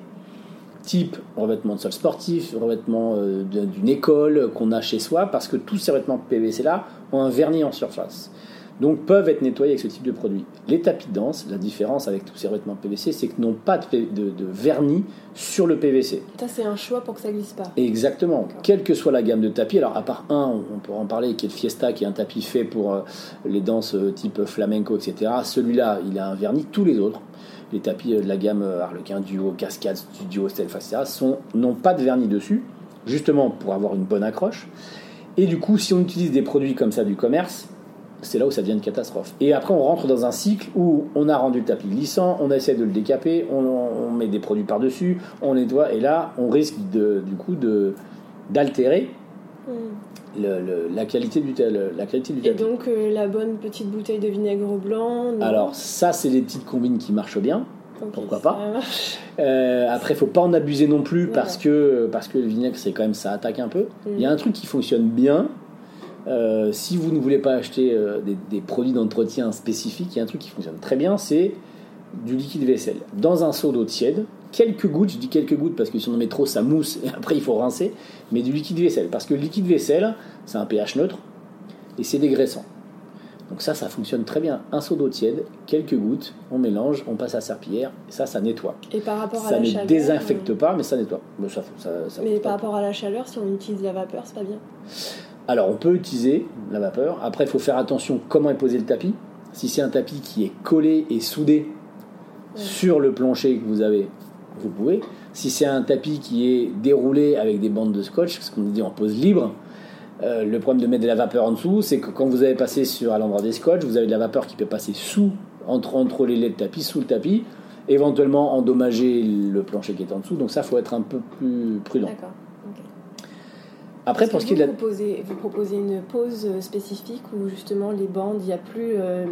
[SPEAKER 2] type revêtement de sol sportif, revêtement d'une école qu'on a chez soi, parce que tous ces revêtements PVC là ont un vernis en surface. Donc peuvent être nettoyés avec ce type de produit. Les tapis de danse, la différence avec tous ces revêtements PVC, c'est qu'ils n'ont pas de, P- de- de vernis sur le PVC.
[SPEAKER 1] Ça, c'est un choix pour que ça glisse pas.
[SPEAKER 2] Exactement. Quelle que soit la gamme de tapis, alors à part un, on pourra en parler, qui est le Fiesta, qui est un tapis fait pour euh, les danses euh, type flamenco, etc. Celui-là, il a un vernis. Tous les autres, les tapis euh, de la gamme Harlequin, Duo, Cascade, Studio, Stealth, etc., sont- n'ont pas de vernis dessus, justement pour avoir une bonne accroche. Et du coup, si on utilise des produits comme ça du commerce, c'est là où ça devient une catastrophe. Et après, on rentre dans un cycle où on a rendu le tapis glissant, on essaie de le décaper, on, on met des produits par-dessus, on nettoie, et là, on risque de, du coup d'altérer
[SPEAKER 1] Mm.
[SPEAKER 2] le- le- la qualité du tel- la qualité du
[SPEAKER 1] Et donc, euh, la bonne petite bouteille de vinaigre blanc. non
[SPEAKER 2] Alors ça, c'est les petites combines qui marchent bien. Pourquoi pas. Euh, après, faut pas en abuser non plus
[SPEAKER 1] Voilà.
[SPEAKER 2] parce que parce que le vinaigre, c'est quand même ça attaque un peu.
[SPEAKER 1] Mm.
[SPEAKER 2] Il y a un truc qui fonctionne bien. Euh, si vous ne voulez pas acheter euh, des, des produits d'entretien spécifiques, il y a un truc qui fonctionne très bien, c'est du liquide vaisselle. Dans un seau d'eau tiède, quelques gouttes, je dis quelques gouttes parce que si on en met trop, ça mousse et après il faut rincer, mais du liquide vaisselle. Parce que le liquide vaisselle, c'est un pH neutre et c'est dégraissant. Donc ça, ça fonctionne très bien. Un seau d'eau tiède, quelques gouttes, on mélange, on passe à serpillière, ça, ça nettoie.
[SPEAKER 1] Et par rapport à
[SPEAKER 2] ça
[SPEAKER 1] la
[SPEAKER 2] ne
[SPEAKER 1] chaleur
[SPEAKER 2] désinfecte
[SPEAKER 1] euh,
[SPEAKER 2] pas, mais ça nettoie. Ça, ça- ça
[SPEAKER 1] Mais
[SPEAKER 2] pas.
[SPEAKER 1] par rapport à la chaleur, si on utilise la vapeur, c'est pas bien.
[SPEAKER 2] Alors, on peut utiliser la vapeur. Après, il faut faire attention comment est posé le tapis. Si c'est un tapis qui est collé et soudé sur le plancher que vous avez, vous pouvez. Si c'est un tapis qui est déroulé avec des bandes de scotch, ce qu'on dit en pose libre, euh, le problème de mettre de la vapeur en dessous, c'est que quand vous avez passé sur à l'endroit des scotch, vous avez de la vapeur qui peut passer sous, entre, entre les laits de tapis, sous le tapis, éventuellement endommager le plancher qui est en dessous. Donc ça, faut être un peu plus prudent.
[SPEAKER 1] D'accord.
[SPEAKER 2] Après, pour ce qui est de
[SPEAKER 1] vous, proposez, vous proposez une pause euh, spécifique où justement les bandes, il n'y a plus euh,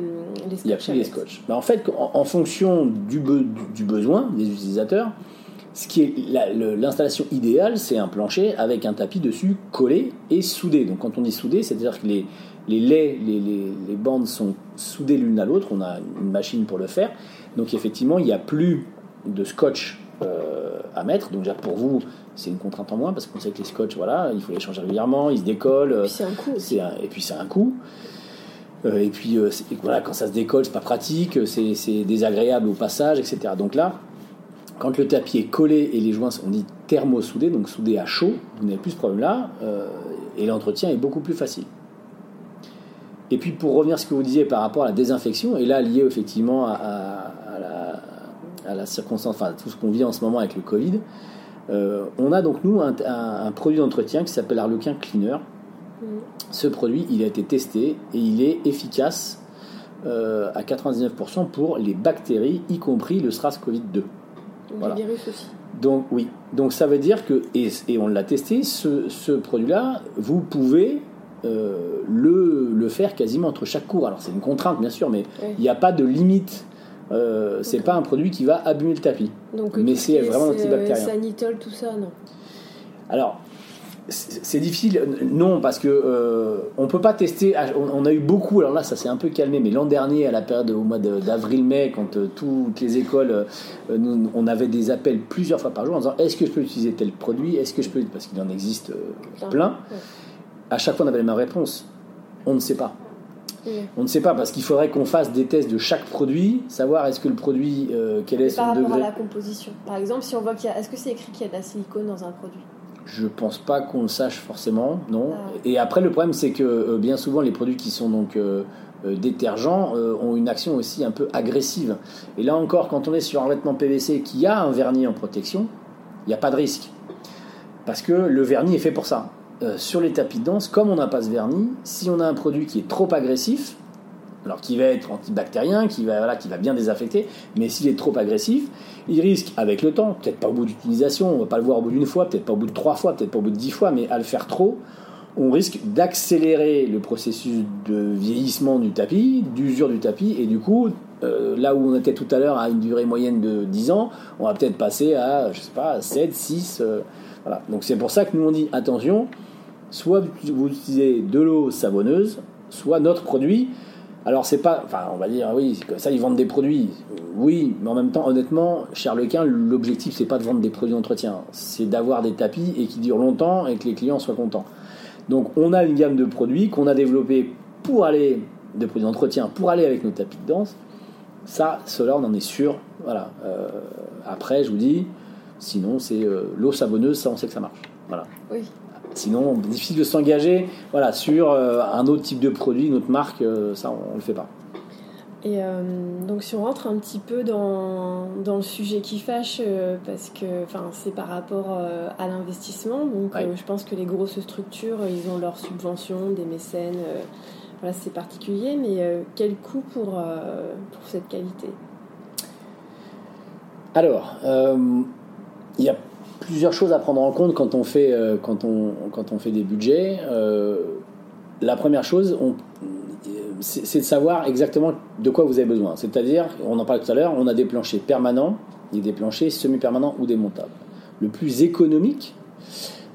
[SPEAKER 1] les scotch
[SPEAKER 2] Il y a plus les scotch. En fait, en, en fonction du, be- du- besoin des utilisateurs, ce qui est l'installation idéale, c'est un plancher avec un tapis dessus collé et soudé. Donc quand on dit soudé, c'est-à-dire que les, les laits, les, les- les bandes sont soudées l'une à l'autre. On a une machine pour le faire. Donc effectivement, il n'y a plus de scotch euh, à mettre. Donc déjà pour vous, c'est une contrainte en moins parce qu'on sait que les scotch, voilà, il faut les changer régulièrement, ils se décollent.
[SPEAKER 1] C'est un coût
[SPEAKER 2] un- et puis c'est un coût. Euh, et puis euh, c'est- voilà, quand ça se décolle, c'est pas pratique, c'est c'est désagréable au passage, etc. Donc là, quand le tapis est collé et les joints sont dit thermosoudés, donc soudés à chaud, vous n'avez plus ce problème-là, euh, et l'entretien est beaucoup plus facile. Et puis pour revenir à ce que vous disiez par rapport à la désinfection, et là lié effectivement à, à- à la, à la circonstance, enfin à tout ce qu'on vit en ce moment avec le Covid, euh, on a donc nous un, un- un produit d'entretien qui s'appelle Arlequin Cleaner.
[SPEAKER 1] Mm.
[SPEAKER 2] Ce produit, il a été testé et il est efficace euh, à 99% pour les bactéries, y compris le SRAS-CoV-2.
[SPEAKER 1] Donc,
[SPEAKER 2] voilà.
[SPEAKER 1] Virus aussi.
[SPEAKER 2] Donc oui, donc ça veut dire que, et, et on l'a testé, ce, ce produit-là, vous pouvez euh, le, le faire quasiment entre chaque cours. Alors c'est une contrainte bien sûr, mais
[SPEAKER 1] Oui.
[SPEAKER 2] il n'y a pas de limite. Euh, c'est pas un produit qui va abîmer le tapis.
[SPEAKER 1] Donc,
[SPEAKER 2] Mais c'est vraiment
[SPEAKER 1] euh,
[SPEAKER 2] antibactérien.
[SPEAKER 1] Sanitol, tout ça, non.
[SPEAKER 2] Alors, c'est difficile, non, parce que euh, on peut pas tester. On, on a eu beaucoup, alors là, ça s'est un peu calmé, mais l'an dernier, à la période au mois d'avril-mai, quand euh, toutes les écoles, euh, nous- on avait des appels plusieurs fois par jour en disant est-ce que je peux utiliser tel produit? Est-ce que je peux? Parce qu'il en existe euh,
[SPEAKER 1] Plein.
[SPEAKER 2] plein.
[SPEAKER 1] Ouais.
[SPEAKER 2] À chaque fois, on avait la même réponse. On ne sait pas.
[SPEAKER 1] Oui.
[SPEAKER 2] On ne sait pas parce qu'il faudrait qu'on fasse des tests de chaque produit, savoir est-ce que le produit, euh, quel est son
[SPEAKER 1] par rapport à la composition. Par exemple, si on voit qu'il y a. Est-ce que c'est écrit qu'il y a de la silicone dans un produit?
[SPEAKER 2] Je pense pas qu'on le sache forcément, non.
[SPEAKER 1] Ah.
[SPEAKER 2] Et après, le problème, c'est que euh, bien souvent, les produits qui sont donc euh, euh, détergents euh, ont une action aussi un peu agressive. Et là encore, quand on est sur un vêtement PVC qui a un vernis en protection, il n'y a pas de risque. Parce que le vernis est fait pour ça. Euh, sur les tapis de comme on n'a pas ce vernis, si on a un produit qui est trop agressif, alors qui va être antibactérien, qui va, voilà, qui bien désinfecter, mais s'il est trop agressif, il risque avec le temps, peut-être pas au bout d'utilisation, on va pas le voir au bout d'une fois, peut-être pas au bout de trois fois, peut-être pas au bout de dix fois, mais à le faire trop, on risque d'accélérer le processus de vieillissement du tapis, d'usure du tapis, et du coup, euh, là où on était tout à l'heure à une durée moyenne de 10 ans, on va peut-être passer à, je sais pas, 7, 6, euh, voilà. Donc c'est pour ça que nous on dit, attention, soit vous utilisez de l'eau savonneuse, soit notre produit. Alors c'est pas, enfin on va dire oui, que ça ils vendent des produits, oui, mais en même temps honnêtement, chez Arlequin, l'objectif c'est pas de vendre des produits d'entretien, c'est d'avoir des tapis et qui durent longtemps et que les clients soient contents. Donc on a une gamme de produits qu'on a développé pour aller des produits d'entretien pour aller avec nos tapis de danse. Ça, cela on en est sûr. Voilà. Euh, après je vous dis, sinon c'est euh, l'eau savonneuse, ça on sait que ça marche. Voilà.
[SPEAKER 1] Oui.
[SPEAKER 2] Sinon, difficile de s'engager voilà, sur euh, un autre type de produit, une autre marque, euh, ça on, on le fait pas.
[SPEAKER 1] Et euh, donc si on rentre un petit peu dans, dans le sujet qui fâche, euh, parce que c'est par rapport euh, à l'investissement, donc
[SPEAKER 2] Ouais.
[SPEAKER 1] je pense que les grosses structures, ils ont leurs subventions, des mécènes, voilà, c'est particulier, mais quel coût pour, pour cette qualité?
[SPEAKER 2] Alors, il y a plusieurs choses à prendre en compte quand on fait, euh, quand on, quand on fait des budgets. Euh, la première chose, c'est de savoir exactement de quoi vous avez besoin. C'est-à-dire, on en parlait tout à l'heure, on a des planchers permanents et des planchers semi-permanents ou démontables. Le plus économique,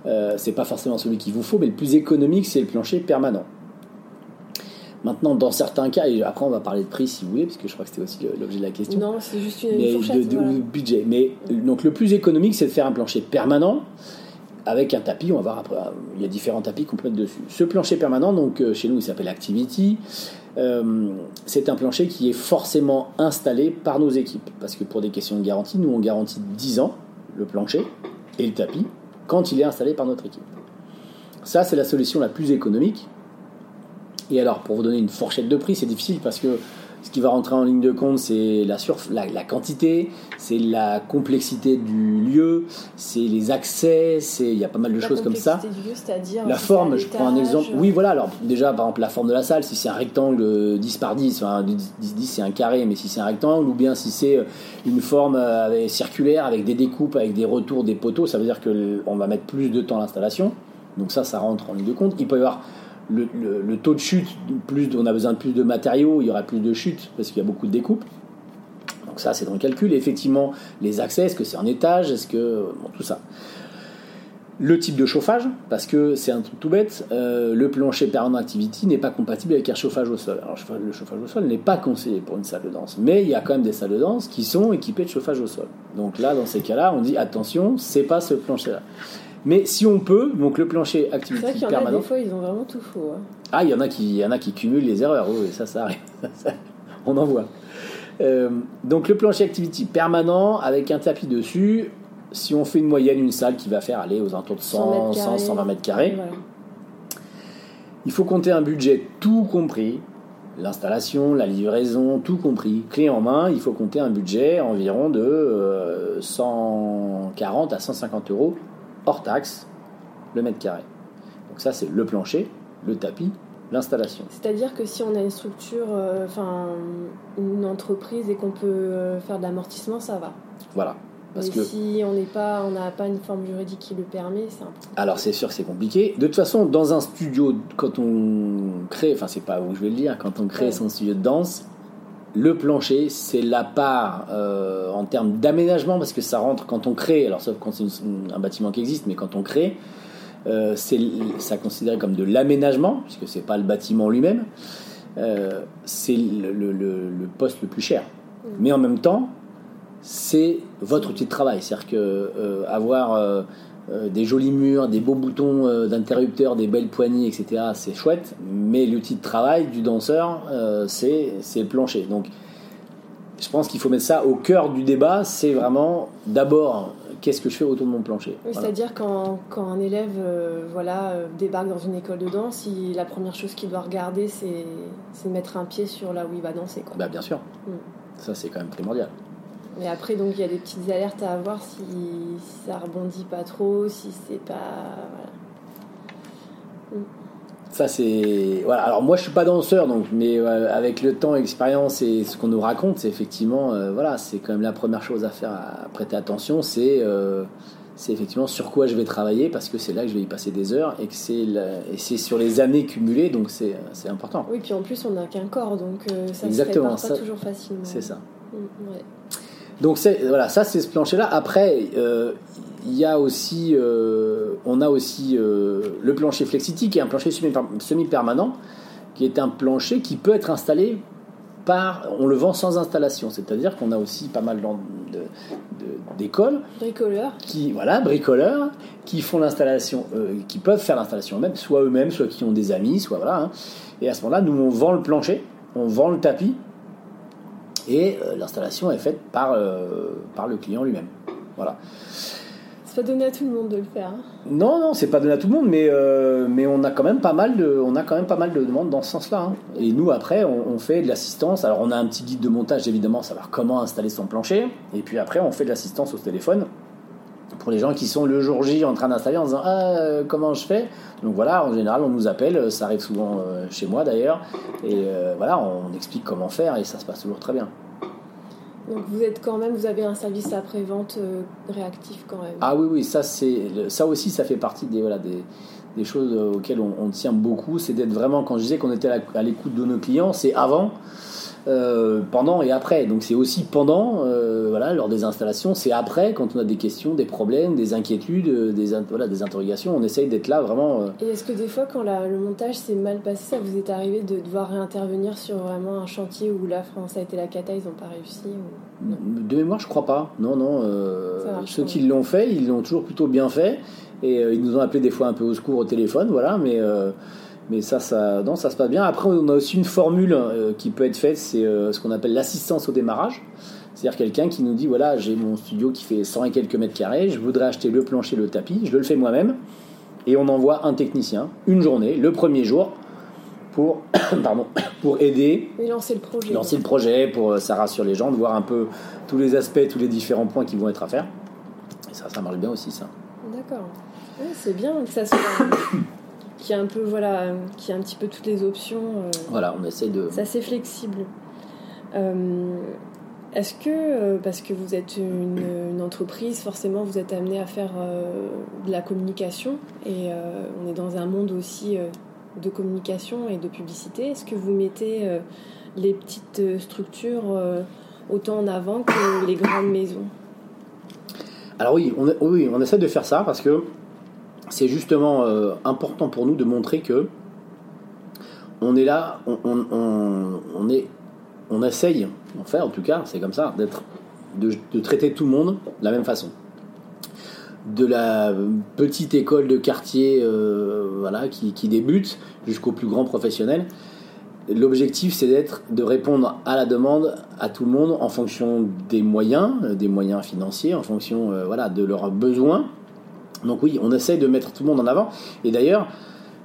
[SPEAKER 2] euh, c'est pas forcément celui qu'il vous faut, mais le plus économique, c'est le plancher permanent. Maintenant, dans certains cas, et après on va parler de prix si vous voulez, parce que je crois que c'était aussi l'objet de la question.
[SPEAKER 1] Non, c'est juste une,
[SPEAKER 2] mais
[SPEAKER 1] fourchette.
[SPEAKER 2] de, de- budget. Mais donc le plus économique, c'est de faire un plancher permanent avec un tapis. On va voir après. Il y a différents tapis qu'on peut mettre dessus. Ce plancher permanent, donc euh, chez nous, il s'appelle Activity. Euh, c'est un plancher qui est forcément installé par nos équipes. Parce que pour des questions de garantie, nous on garantit 10 ans le plancher et le tapis quand il est installé par notre équipe. Ça, c'est la solution la plus économique. Et alors, pour vous donner une fourchette de prix, c'est difficile parce que ce qui va rentrer en ligne de compte, c'est la, la, la quantité, c'est la complexité du lieu, c'est les accès, c'est il y a pas mal de
[SPEAKER 1] La
[SPEAKER 2] choses comme ça.
[SPEAKER 1] du lieu,
[SPEAKER 2] La forme, je prends un exemple. Oui, voilà, alors déjà, par exemple, la forme de la salle, si c'est un rectangle euh, 10 par 10, enfin 10, 10 c'est un carré, mais si c'est un rectangle, ou bien si c'est euh, une forme euh, avec- circulaire avec des découpes, avec des retours, des poteaux, ça veut dire qu'on va mettre plus de temps à l'installation. Donc ça, ça rentre en ligne de compte. Il peut y avoir le, taux de chute, plus, on a besoin de plus de matériaux, il y aura plus de chute parce qu'il y a beaucoup de découpes. Donc ça, c'est dans le calcul. Effectivement, les accès, est-ce que c'est en étage, est-ce que... Bon, tout ça. Le type de chauffage, parce que c'est un truc tout bête, euh, le plancher permanent activity n'est pas compatible avec un chauffage au sol. Alors le chauffage- le chauffage au sol n'est pas conseillé pour une salle de danse, mais il y a quand même des salles de danse qui sont équipées de chauffage au sol. Donc là, dans ces cas-là, on dit attention, c'est pas ce plancher-là. Mais si on peut, donc le plancher
[SPEAKER 1] C'est vrai
[SPEAKER 2] activity
[SPEAKER 1] qu'il y en a
[SPEAKER 2] permanent.
[SPEAKER 1] des fois, ils ont vraiment tout faux. hein.
[SPEAKER 2] Ah, il y en a qui, il y en a qui cumulent les erreurs. Oui, ça, ça arrive. On en voit. Euh, donc le plancher activity permanent avec un tapis dessus. Si on fait une moyenne, une salle qui va faire aller aux alentours de 100, 100 120 mètres carrés,
[SPEAKER 1] Voilà.
[SPEAKER 2] il faut compter un budget tout compris. L'installation, la livraison, tout compris. Clé en main, il faut compter un budget environ de euh, 140 à 150 euros hors taxe le mètre carré. Donc ça, c'est le plancher, le tapis, l'installation.
[SPEAKER 1] C'est-à-dire que si on a une structure, euh, enfin une entreprise et qu'on peut euh, faire de l'amortissement, ça va.
[SPEAKER 2] Voilà. Parce
[SPEAKER 1] Mais
[SPEAKER 2] que,
[SPEAKER 1] si on n'est pas, on n'a pas une forme juridique qui le permet, c'est un peu.
[SPEAKER 2] alors c'est sûr que c'est compliqué. De toute façon, dans un studio, quand on crée, enfin c'est pas où je vais le dire, quand on crée
[SPEAKER 1] Ouais.
[SPEAKER 2] son studio de danse, le plancher, c'est la part euh, en termes d'aménagement, parce que ça rentre quand on crée, alors sauf quand c'est un bâtiment qui existe, mais quand on crée, euh, c'est ça considéré comme de l'aménagement, puisque c'est pas le bâtiment lui-même, euh, c'est le, le- le- le poste le plus cher. Mais en même temps, c'est votre outil de travail. C'est-à-dire que avoir euh, des jolis murs, des beaux boutons euh, d'interrupteurs, des belles poignées, etc., c'est chouette. Mais l'outil de travail du danseur, euh, c'est c'est le plancher. Donc, je pense qu'il faut mettre ça au cœur du débat. C'est vraiment d'abord qu'est-ce que je fais autour de mon plancher?
[SPEAKER 1] Oui,
[SPEAKER 2] Voilà.
[SPEAKER 1] C'est-à-dire quand, quand un élève euh, voilà, débarque dans une école de danse, il- la première chose qu'il doit regarder, c'est c'est de mettre un pied sur là où il va danser. Quoi.
[SPEAKER 2] Bah, bien sûr.
[SPEAKER 1] Mm.
[SPEAKER 2] Ça, c'est quand même primordial.
[SPEAKER 1] Et après, donc, il y a des petites alertes à avoir si, si ça rebondit pas trop, si c'est pas. Voilà.
[SPEAKER 2] Ça c'est voilà. Alors moi je suis pas danseur donc, mais euh, avec le temps, l'expérience et ce qu'on nous raconte, c'est effectivement euh, voilà, c'est quand même la première chose à faire, à prêter attention, c'est euh, c'est effectivement sur quoi je vais travailler parce que c'est là que je vais y passer des heures et que c'est et c'est sur les années cumulées donc c'est c'est important.
[SPEAKER 1] Oui, puis en plus, on n'a qu'un corps, donc ça
[SPEAKER 2] Exactement,
[SPEAKER 1] se pas
[SPEAKER 2] ça-
[SPEAKER 1] toujours facilement.
[SPEAKER 2] C'est ça.
[SPEAKER 1] Mm, ouais.
[SPEAKER 2] Donc voilà, ça c'est ce plancher-là. Après, euh, il y a aussi, euh, on a aussi euh, le plancher Flexity qui est un plancher semi- semi-permanent, qui est un plancher qui peut être installé par, on le vend sans installation. C'est-à-dire qu'on a aussi pas mal d'écoles
[SPEAKER 1] Bricoleur.
[SPEAKER 2] qui, voilà, bricoleurs, qui font l'installation, euh, qui peuvent faire l'installation eux-mêmes, soit eux-mêmes, soit qui ont des amis, soit voilà. hein. Et à ce moment-là, nous on vend le plancher, on vend le tapis, et euh, l'installation est faite par, euh, par le client lui-même. Voilà.
[SPEAKER 1] C'est pas donné à tout le monde de le faire. hein.
[SPEAKER 2] Non, non, c'est pas donné à tout le monde, mais, euh, mais on a quand même pas mal de, on a quand même pas mal de demandes dans ce sens-là. hein. Et nous, après, on, on fait de l'assistance. Alors, on a un petit guide de montage, évidemment, savoir comment installer son plancher. Et puis après, on fait de l'assistance au téléphone pour les gens qui sont le jour J en train d'installer en disant ah euh, comment je fais? Donc voilà, en général, on nous appelle. Ça arrive souvent euh, chez moi d'ailleurs. Et euh, voilà, on explique comment faire et ça se passe toujours très bien.
[SPEAKER 1] Donc vous êtes quand même, vous avez un service après-vente euh, réactif quand même.
[SPEAKER 2] Ah oui, oui, ça, c'est, ça aussi, ça fait partie des, voilà, des, des choses auxquelles on, on tient beaucoup. C'est d'être vraiment, quand je disais qu'on était à l'écoute de nos clients, c'est avant. Euh, pendant et après. Donc c'est aussi pendant, euh, voilà, lors des installations, c'est après quand on a des questions, des problèmes, des inquiétudes, euh, des, voilà, des interrogations. On essaye d'être là vraiment.
[SPEAKER 1] Et est-ce que des fois, quand le montage s'est mal passé, ça vous est arrivé de devoir réintervenir sur vraiment un chantier où la France a été la cata, ils n'ont pas réussi
[SPEAKER 2] De mémoire, je crois pas. Non, non. ceux qui l'ont fait, ils l'ont toujours plutôt bien fait. Et ils nous ont appelé des fois un peu au secours au téléphone, voilà, mais mais ça, ça, non, ça se passe bien. Après, on a aussi une formule euh, qui peut être faite, c'est euh, ce qu'on appelle l'assistance au démarrage. C'est-à-dire quelqu'un qui nous dit voilà, j'ai mon studio qui fait 100 et quelques mètres carrés, je voudrais acheter le plancher, le tapis, je le fais moi-même. Et on envoie un technicien, une journée, le premier jour, pour, pardon, pour aider.
[SPEAKER 1] Et lancer le projet.
[SPEAKER 2] Lancer le projet, pour euh, ça rassure les gens, de voir un peu tous les aspects, tous les différents points qui vont être à faire. Et ça, ça marche bien aussi, ça.
[SPEAKER 1] D'accord. c'est bien que ça soit. Qui a un peu voilà qui a un petit peu toutes les options euh,
[SPEAKER 2] voilà on essaie de
[SPEAKER 1] c'est assez flexible. Euh, est-ce que euh, parce que vous êtes une, entreprise forcément vous êtes amené à faire de la communication et on est dans un monde aussi de communication et de publicité est-ce que vous mettez les petites structures autant en avant que les grandes maisons?
[SPEAKER 2] Alors oui on, oui on essaie de faire ça parce que c'est justement euh, important pour nous de montrer que on est là, on, est, on essaye, fait en tout cas, c'est comme ça, d'être, de, traiter tout le monde de la même façon. De la petite école de quartier, euh, voilà, qui, qui débute, jusqu'au plus grand professionnel. L'objectif, c'est d'être, de répondre à la demande à tout le monde en fonction des moyens, des moyens financiers, en fonction, euh, voilà, de leurs besoins donc oui, on essaye de mettre tout le monde en avant. Et d'ailleurs,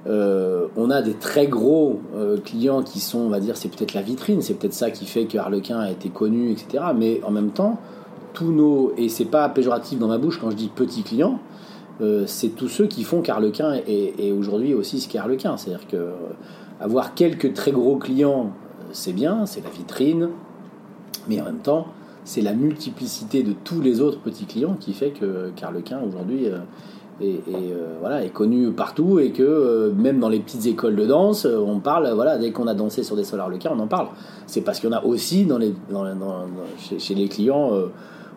[SPEAKER 2] euh, on a des très gros euh, clients qui sont, on va dire, c'est peut-être la vitrine, c'est peut-être ça qui fait que Harlequin a été connu, etc. Mais en même temps, tous nos, et c'est pas péjoratif dans ma bouche quand je dis petits clients, euh, c'est tous ceux qui font qu'Arlequin est, aujourd'hui aussi ce qu'est. C'est-à-dire que avoir quelques très gros clients, c'est bien, c'est la vitrine, mais en même temps, c'est la multiplicité de tous les autres petits clients qui fait que Carlequin aujourd'hui euh, est, euh, voilà, est connu partout et que euh, même dans les petites écoles de danse, on parle, voilà, dès qu'on a dansé sur des sols Harlequin, on en parle. C'est parce qu'il y en a aussi dans les, chez, les clients,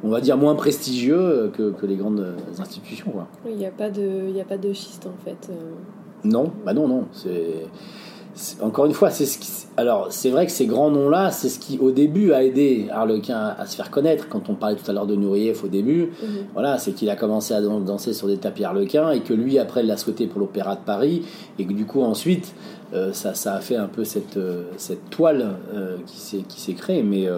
[SPEAKER 2] on va dire moins prestigieux que, les grandes institutions.
[SPEAKER 1] Il n'y a, pas de, a pas de schiste en fait.
[SPEAKER 2] Non, bah non, non. C'est encore une fois, c'est ce qui, alors c'est vrai que ces grands noms-là, c'est ce qui au début a aidé Harlequin à se faire connaître. Quand on parlait tout à l'heure de Nourieff au début, mhm. voilà, c'est qu'il a commencé à danser sur des tapis Harlequin et que lui après l'a souhaité pour l'Opéra de Paris et que du coup ensuite euh, ça, ça a fait un peu cette, euh, cette toile euh, qui s'est qui s'est créée. Mais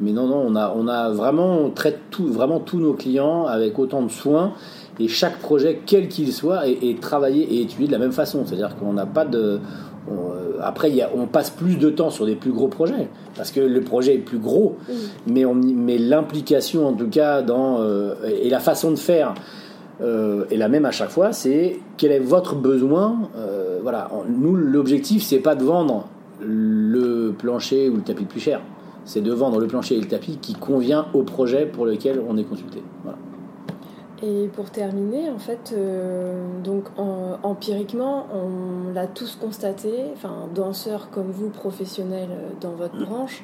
[SPEAKER 2] mais non non, on a on a vraiment on traite tout vraiment tous nos clients avec autant de soin et chaque projet, quel qu'il soit, est, est, travaillé et étudié de la même façon. C'est-à-dire qu'on n'a pas de, euh, après, on passe plus de temps sur des plus gros projets parce que le projet est plus gros, mais, mais l'implication en tout cas dans euh, et la façon de faire euh, est la même à chaque fois. C'est quel est votre besoin. voilà, nous l'objectif c'est pas de vendre le plancher ou le tapis le plus cher, c'est de vendre le plancher et le tapis qui convient au projet pour lequel on est consulté. Voilà.
[SPEAKER 1] Et pour terminer, en fait, euh, donc empiriquement, on l'a tous constaté, enfin danseurs comme vous, professionnels euh, dans votre branche,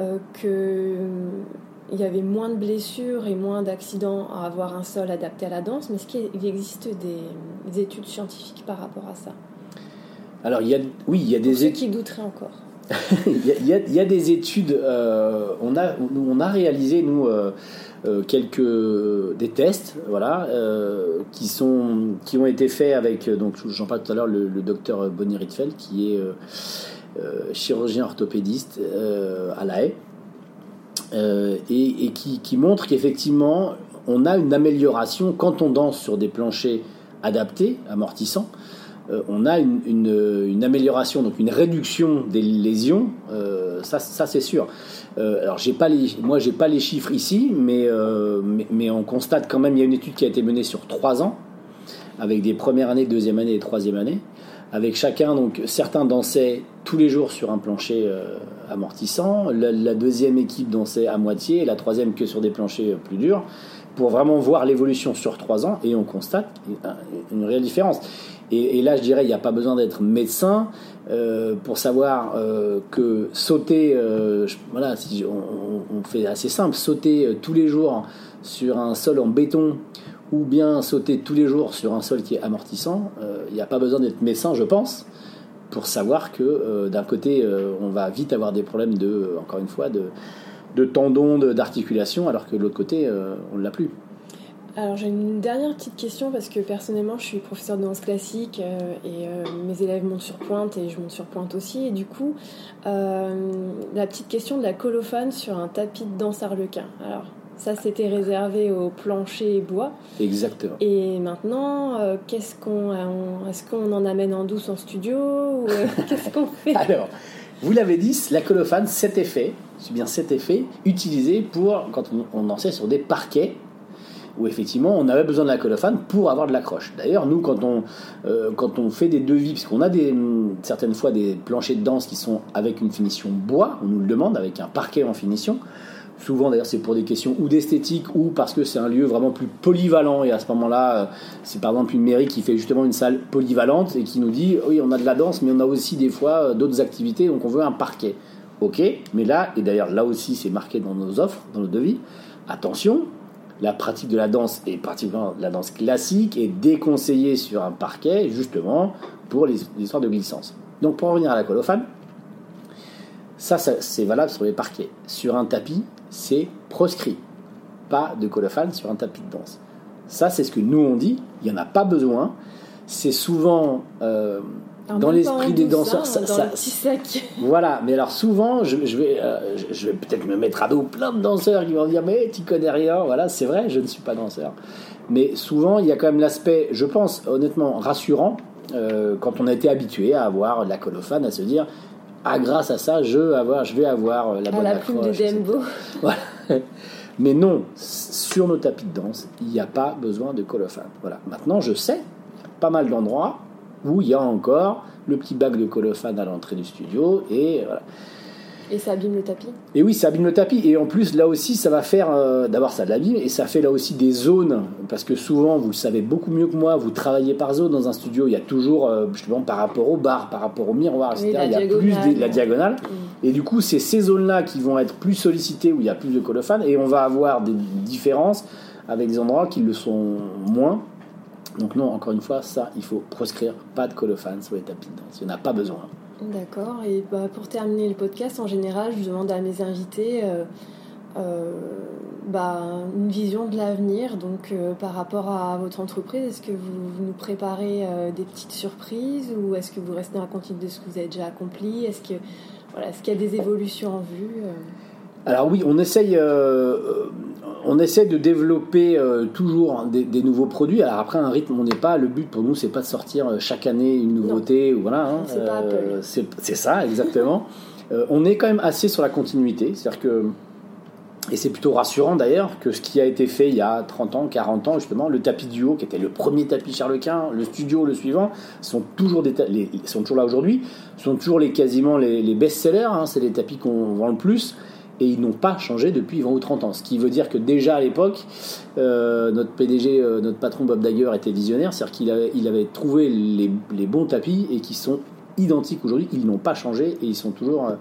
[SPEAKER 1] euh, qu'il y avait moins de blessures et moins d'accidents à avoir un sol adapté à la danse. Mais est-ce qu'il existe des, études scientifiques par rapport à ça?
[SPEAKER 2] Alors, il y a, oui, il y a des
[SPEAKER 1] études qui douteraient encore.
[SPEAKER 2] il, y a, il, y a, des études. on a, on a réalisé nous euh, quelques des tests, voilà, euh, qui sont qui ont été faits avec donc j'en parle tout à l'heure le, docteur Bonnie Ritfeld qui est euh, chirurgien orthopédiste à La Haye et, qui montre qu'effectivement on a une amélioration quand on danse sur des planchers adaptés, amortissants. On a une, amélioration, donc une réduction des lésions, ça, ça c'est sûr. Euh, alors j'ai pas les, moi j'ai pas les chiffres ici, euh, mais, on constate quand même il y a une étude qui a été menée sur trois ans, avec des premières années, deuxième année et troisième année, avec chacun. Donc certains dansaient tous les jours sur un plancher euh, amortissant, la, deuxième équipe dansait à moitié, et la troisième que sur des planchers plus durs, pour vraiment voir l'évolution sur trois ans, et on constate une réelle différence. Et, là, je dirais, il n'y a pas besoin d'être médecin euh, pour savoir euh, que sauter, voilà, si on, fait assez simple, sauter tous les jours sur un sol en béton ou bien sauter tous les jours sur un sol qui est amortissant, euh, il n'y a pas besoin d'être médecin, je pense, pour savoir que euh, d'un côté, euh, on va vite avoir des problèmes de, encore une fois, de, de tendons, d'articulation, alors que de l'autre côté, on ne l'a plus.
[SPEAKER 1] Alors j'ai une dernière petite question parce que personnellement je suis professeur de danse classique et mes élèves montent sur pointe et je monte sur pointe aussi et du coup la petite question de la colophane sur un tapis de danse arlequin. Alors ça, c'était réservé au plancher bois.
[SPEAKER 2] Exactement.
[SPEAKER 1] Et maintenant, euh, qu'est-ce qu'on, euh, est-ce qu'on en amène en douce en studio ou euh, qu'est-ce qu'on fait?
[SPEAKER 2] Alors, vous l'avez dit, la colophane, cet effet, c'est bien cet effet, utilisé pour quand on, on dansait sur des parquets où effectivement on avait besoin de la colophane pour avoir de l'accroche. D'ailleurs, nous, quand on, quand on fait des devis, puisqu'on a des, certaines fois des planchers de danse qui sont avec une finition bois, on nous le demande, avec un parquet en finition, Souvent, d'ailleurs, c'est pour des questions ou d'esthétique ou parce que c'est un lieu vraiment plus polyvalent. Et à ce moment-là, euh, c'est par exemple une mairie qui fait justement une salle polyvalente et qui nous dit oui, on a de la danse, mais on a aussi des fois euh, d'autres activités, donc on veut un parquet. Ok, mais là, et d'ailleurs là aussi, c'est marqué dans nos offres, dans nos devis. Attention, la pratique de la danse, et particulièrement la danse classique, est déconseillée sur un parquet, justement pour les, histoires de glissance. Donc pour revenir à la colophane, ça c'est valable sur les parquets. Sur un tapis, c'est proscrit. Pas de colophane sur un tapis de danse. Ça, c'est ce que nous on dit. Il n'y en a pas besoin. C'est souvent euh, dans l'esprit des danseurs.
[SPEAKER 1] Ça, ça,
[SPEAKER 2] voilà, mais alors souvent, je, vais, euh, je vais peut-être me mettre à dos plein de danseurs qui vont dire Mais tu connais rien. Voilà, c'est vrai, je ne suis pas danseur. Mais souvent, il y a quand même l'aspect, je pense, honnêtement, rassurant euh, quand on a été habitué à avoir la colophane, à se dire ah, grâce à ça, je, avoir, je vais avoir euh, la bonne
[SPEAKER 1] la plume de Dembo.
[SPEAKER 2] Mais non, sur nos tapis de danse, il n'y a pas besoin de colophane. Voilà. Maintenant, je sais pas mal d'endroits où il y a encore le petit bac de colophane à l'entrée du studio et voilà.
[SPEAKER 1] Et ça abîme le tapis
[SPEAKER 2] Et oui, ça abîme le tapis. Et en plus, là aussi, ça va faire. Euh, d'abord, ça l'abîme et ça fait là aussi des zones. Parce que souvent, vous le savez beaucoup mieux que moi, vous travaillez par zone dans un studio. Il y a toujours, euh, justement, par rapport au bar, par rapport au miroir, etc. il y a plus de la diagonale. Mm. Et du coup, c'est ces zones-là qui vont être plus sollicitées où il y a plus de colophane. Et on va avoir des différences avec des endroits qui le sont moins. Donc, non, encore une fois, ça, il faut proscrire pas de colophane sur les tapis de danse. Il n'y en a pas besoin.
[SPEAKER 1] D'accord. Et bah, pour terminer le podcast, en général, je demande à mes invités euh, euh, bah, une vision de l'avenir. Donc, euh, par rapport à votre entreprise, est-ce que vous, nous préparez des petites surprises ou est-ce que vous restez dans la de ce que vous avez déjà accompli? Est-ce que voilà, qu'il y a des évolutions en vue
[SPEAKER 2] Alors oui, on essaye on essaie de développer euh, toujours des, nouveaux produits. Alors après, un rythme, on n'est pas. Le but pour nous, c'est pas de sortir euh, chaque année une nouveauté ou voilà. Hein,
[SPEAKER 1] euh,
[SPEAKER 2] c'est ça, exactement. on est quand même assez sur la continuité, c'est-à-dire que et c'est plutôt rassurant d'ailleurs que ce qui a été fait il y a 30 ans, 40 ans, justement, le tapis duo, qui était le premier tapis Charles-Quint, le studio, le suivant, sont toujours, des sont toujours là aujourd'hui, sont toujours les, quasiment les, best-sellers, hein, c'est les tapis qu'on vend le plus et ils n'ont pas changé depuis 20 ou 30 ans. Ce qui veut dire que déjà à l'époque, euh, notre PDG, euh, notre patron Bob Dagger était visionnaire, c'est-à-dire qu'il avait, trouvé les, bons tapis et qui sont identiques aujourd'hui, ils n'ont pas changé et ils sont toujours, euh,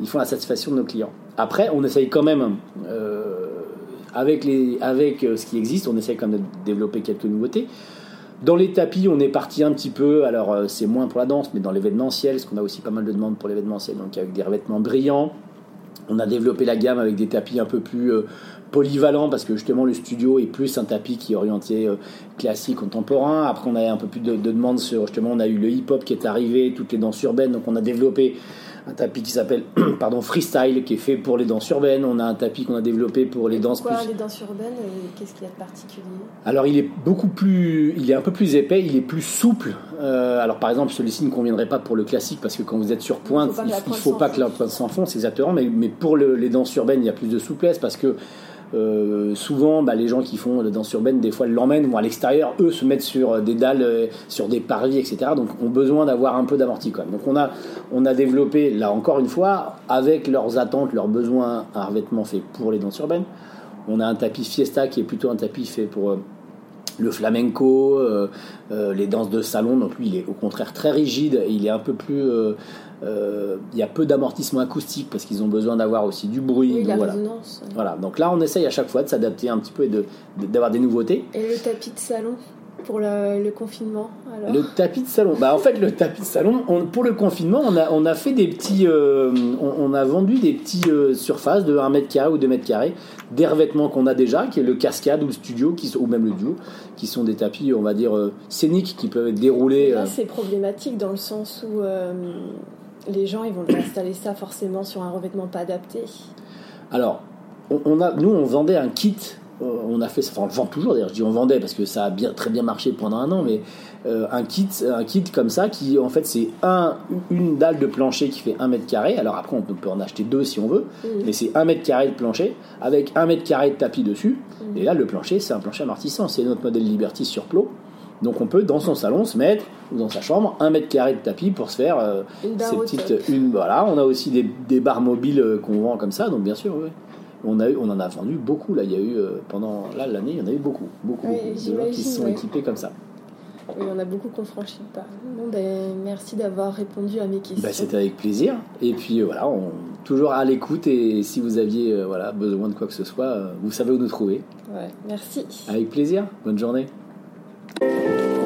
[SPEAKER 2] ils font la satisfaction de nos clients. Après, on essaye quand même, avec, les, avec ce qui existe, on essaye quand même de développer quelques nouveautés. Dans les tapis, on est parti un petit peu, alors c'est moins pour la danse, mais dans l'événementiel, parce qu'on a aussi pas mal de demandes pour l'événementiel, donc avec des revêtements brillants, on a développé la gamme avec des tapis un peu plus euh, polyvalents parce que justement le studio est plus un tapis qui est orienté euh, classique, contemporain. Après on a un peu plus de, de demandes sur justement on a eu le hip-hop qui est arrivé, toutes les danses urbaines, donc on a développé un tapis qui s'appelle pardon freestyle qui est fait pour les danses urbaines. On a un tapis qu'on a développé pour les danses
[SPEAKER 1] Pourquoi les danses urbaines Qu'est-ce qu'il y a de particulier?
[SPEAKER 2] Alors il est beaucoup plus, il est un peu plus épais, il est plus souple. Euh, alors par exemple celui-ci ne conviendrait pas pour le classique parce que quand vous êtes sur pointe, il ne faut pas que la pointe s'enfonce exactement. Mais, mais pour les danses urbaines il y a plus de souplesse parce que Euh, souvent, bah, les gens qui font la danse urbaine, des fois, l'emmènent, vont à l'extérieur, eux se mettent sur des dalles, euh, sur des parvis, etc. Donc, ont besoin d'avoir un peu d'amorti quand. Donc, on a, on développé, là encore une fois, avec leurs attentes, leurs besoins, un revêtement fait pour les danses urbaines. On a un tapis Fiesta qui est plutôt un tapis fait pour euh, le flamenco, les danses de salon. Donc, lui, il est au contraire très rigide. Il est un peu plus euh, il y a peu d'amortissement acoustique parce qu'ils ont besoin d'avoir aussi du bruit.
[SPEAKER 1] Oui, la
[SPEAKER 2] voilà.
[SPEAKER 1] résonance.
[SPEAKER 2] voilà. Donc là, on essaye à chaque fois de s'adapter un petit peu et de, d'avoir des nouveautés.
[SPEAKER 1] Et le tapis de salon pour le, le confinement alors
[SPEAKER 2] Le tapis de salon. Bah, en fait, le tapis de salon, on- pour le confinement, on a, on a fait des petits. euh, on, on a vendu des petits euh, surfaces de 1 mètre carré ou 2 mètres carrés, des revêtements qu'on a déjà, qui est le cascade ou le studio, qui, sont- ou même le duo, qui sont des tapis, on va dire, euh, scéniques, qui peuvent être déroulés. Euh,
[SPEAKER 1] c'est problématique dans le sens où euh, les gens ils vont installer ça forcément sur un revêtement pas adapté.
[SPEAKER 2] Alors, on, a, nous, on vendait un kit. euh, on a fait, enfin, on le vend toujours d'ailleurs. Je dis on vendait parce que ça a bien, très bien marché pendant un an, mais euh, un kit, un kit comme ça qui, en fait, c'est un, une dalle de plancher qui fait un mètre carré. Alors après, on peut, en acheter deux si on veut, mais c'est un mètre carré de plancher avec un mètre carré de tapis dessus. Et là, le plancher, c'est un plancher amortissant. C'est notre modèle Liberty sur plot. Donc on peut dans son salon se mettre ou dans sa chambre un mètre carré de tapis pour se faire euh, ces petites une voilà on a aussi des, des barres mobiles euh, qu'on vend comme ça donc bien sûr oui. on a eu on en a vendu beaucoup là il y a eu euh, pendant là l'année il y en a eu beaucoup beaucoup,
[SPEAKER 1] Oui,
[SPEAKER 2] beaucoup de gens qui se sont
[SPEAKER 1] ouais.
[SPEAKER 2] équipés comme ça
[SPEAKER 1] Oui, on a beaucoup qu'on franchit pas. Bon, ben, merci d'avoir répondu à mes questions.
[SPEAKER 2] bah, c'était avec plaisir et puis euh, voilà on toujours à l'écoute et si vous aviez euh, voilà besoin de quoi que ce soit euh, vous savez où nous trouver
[SPEAKER 1] Ouais, merci.
[SPEAKER 2] avec plaisir bonne journée Música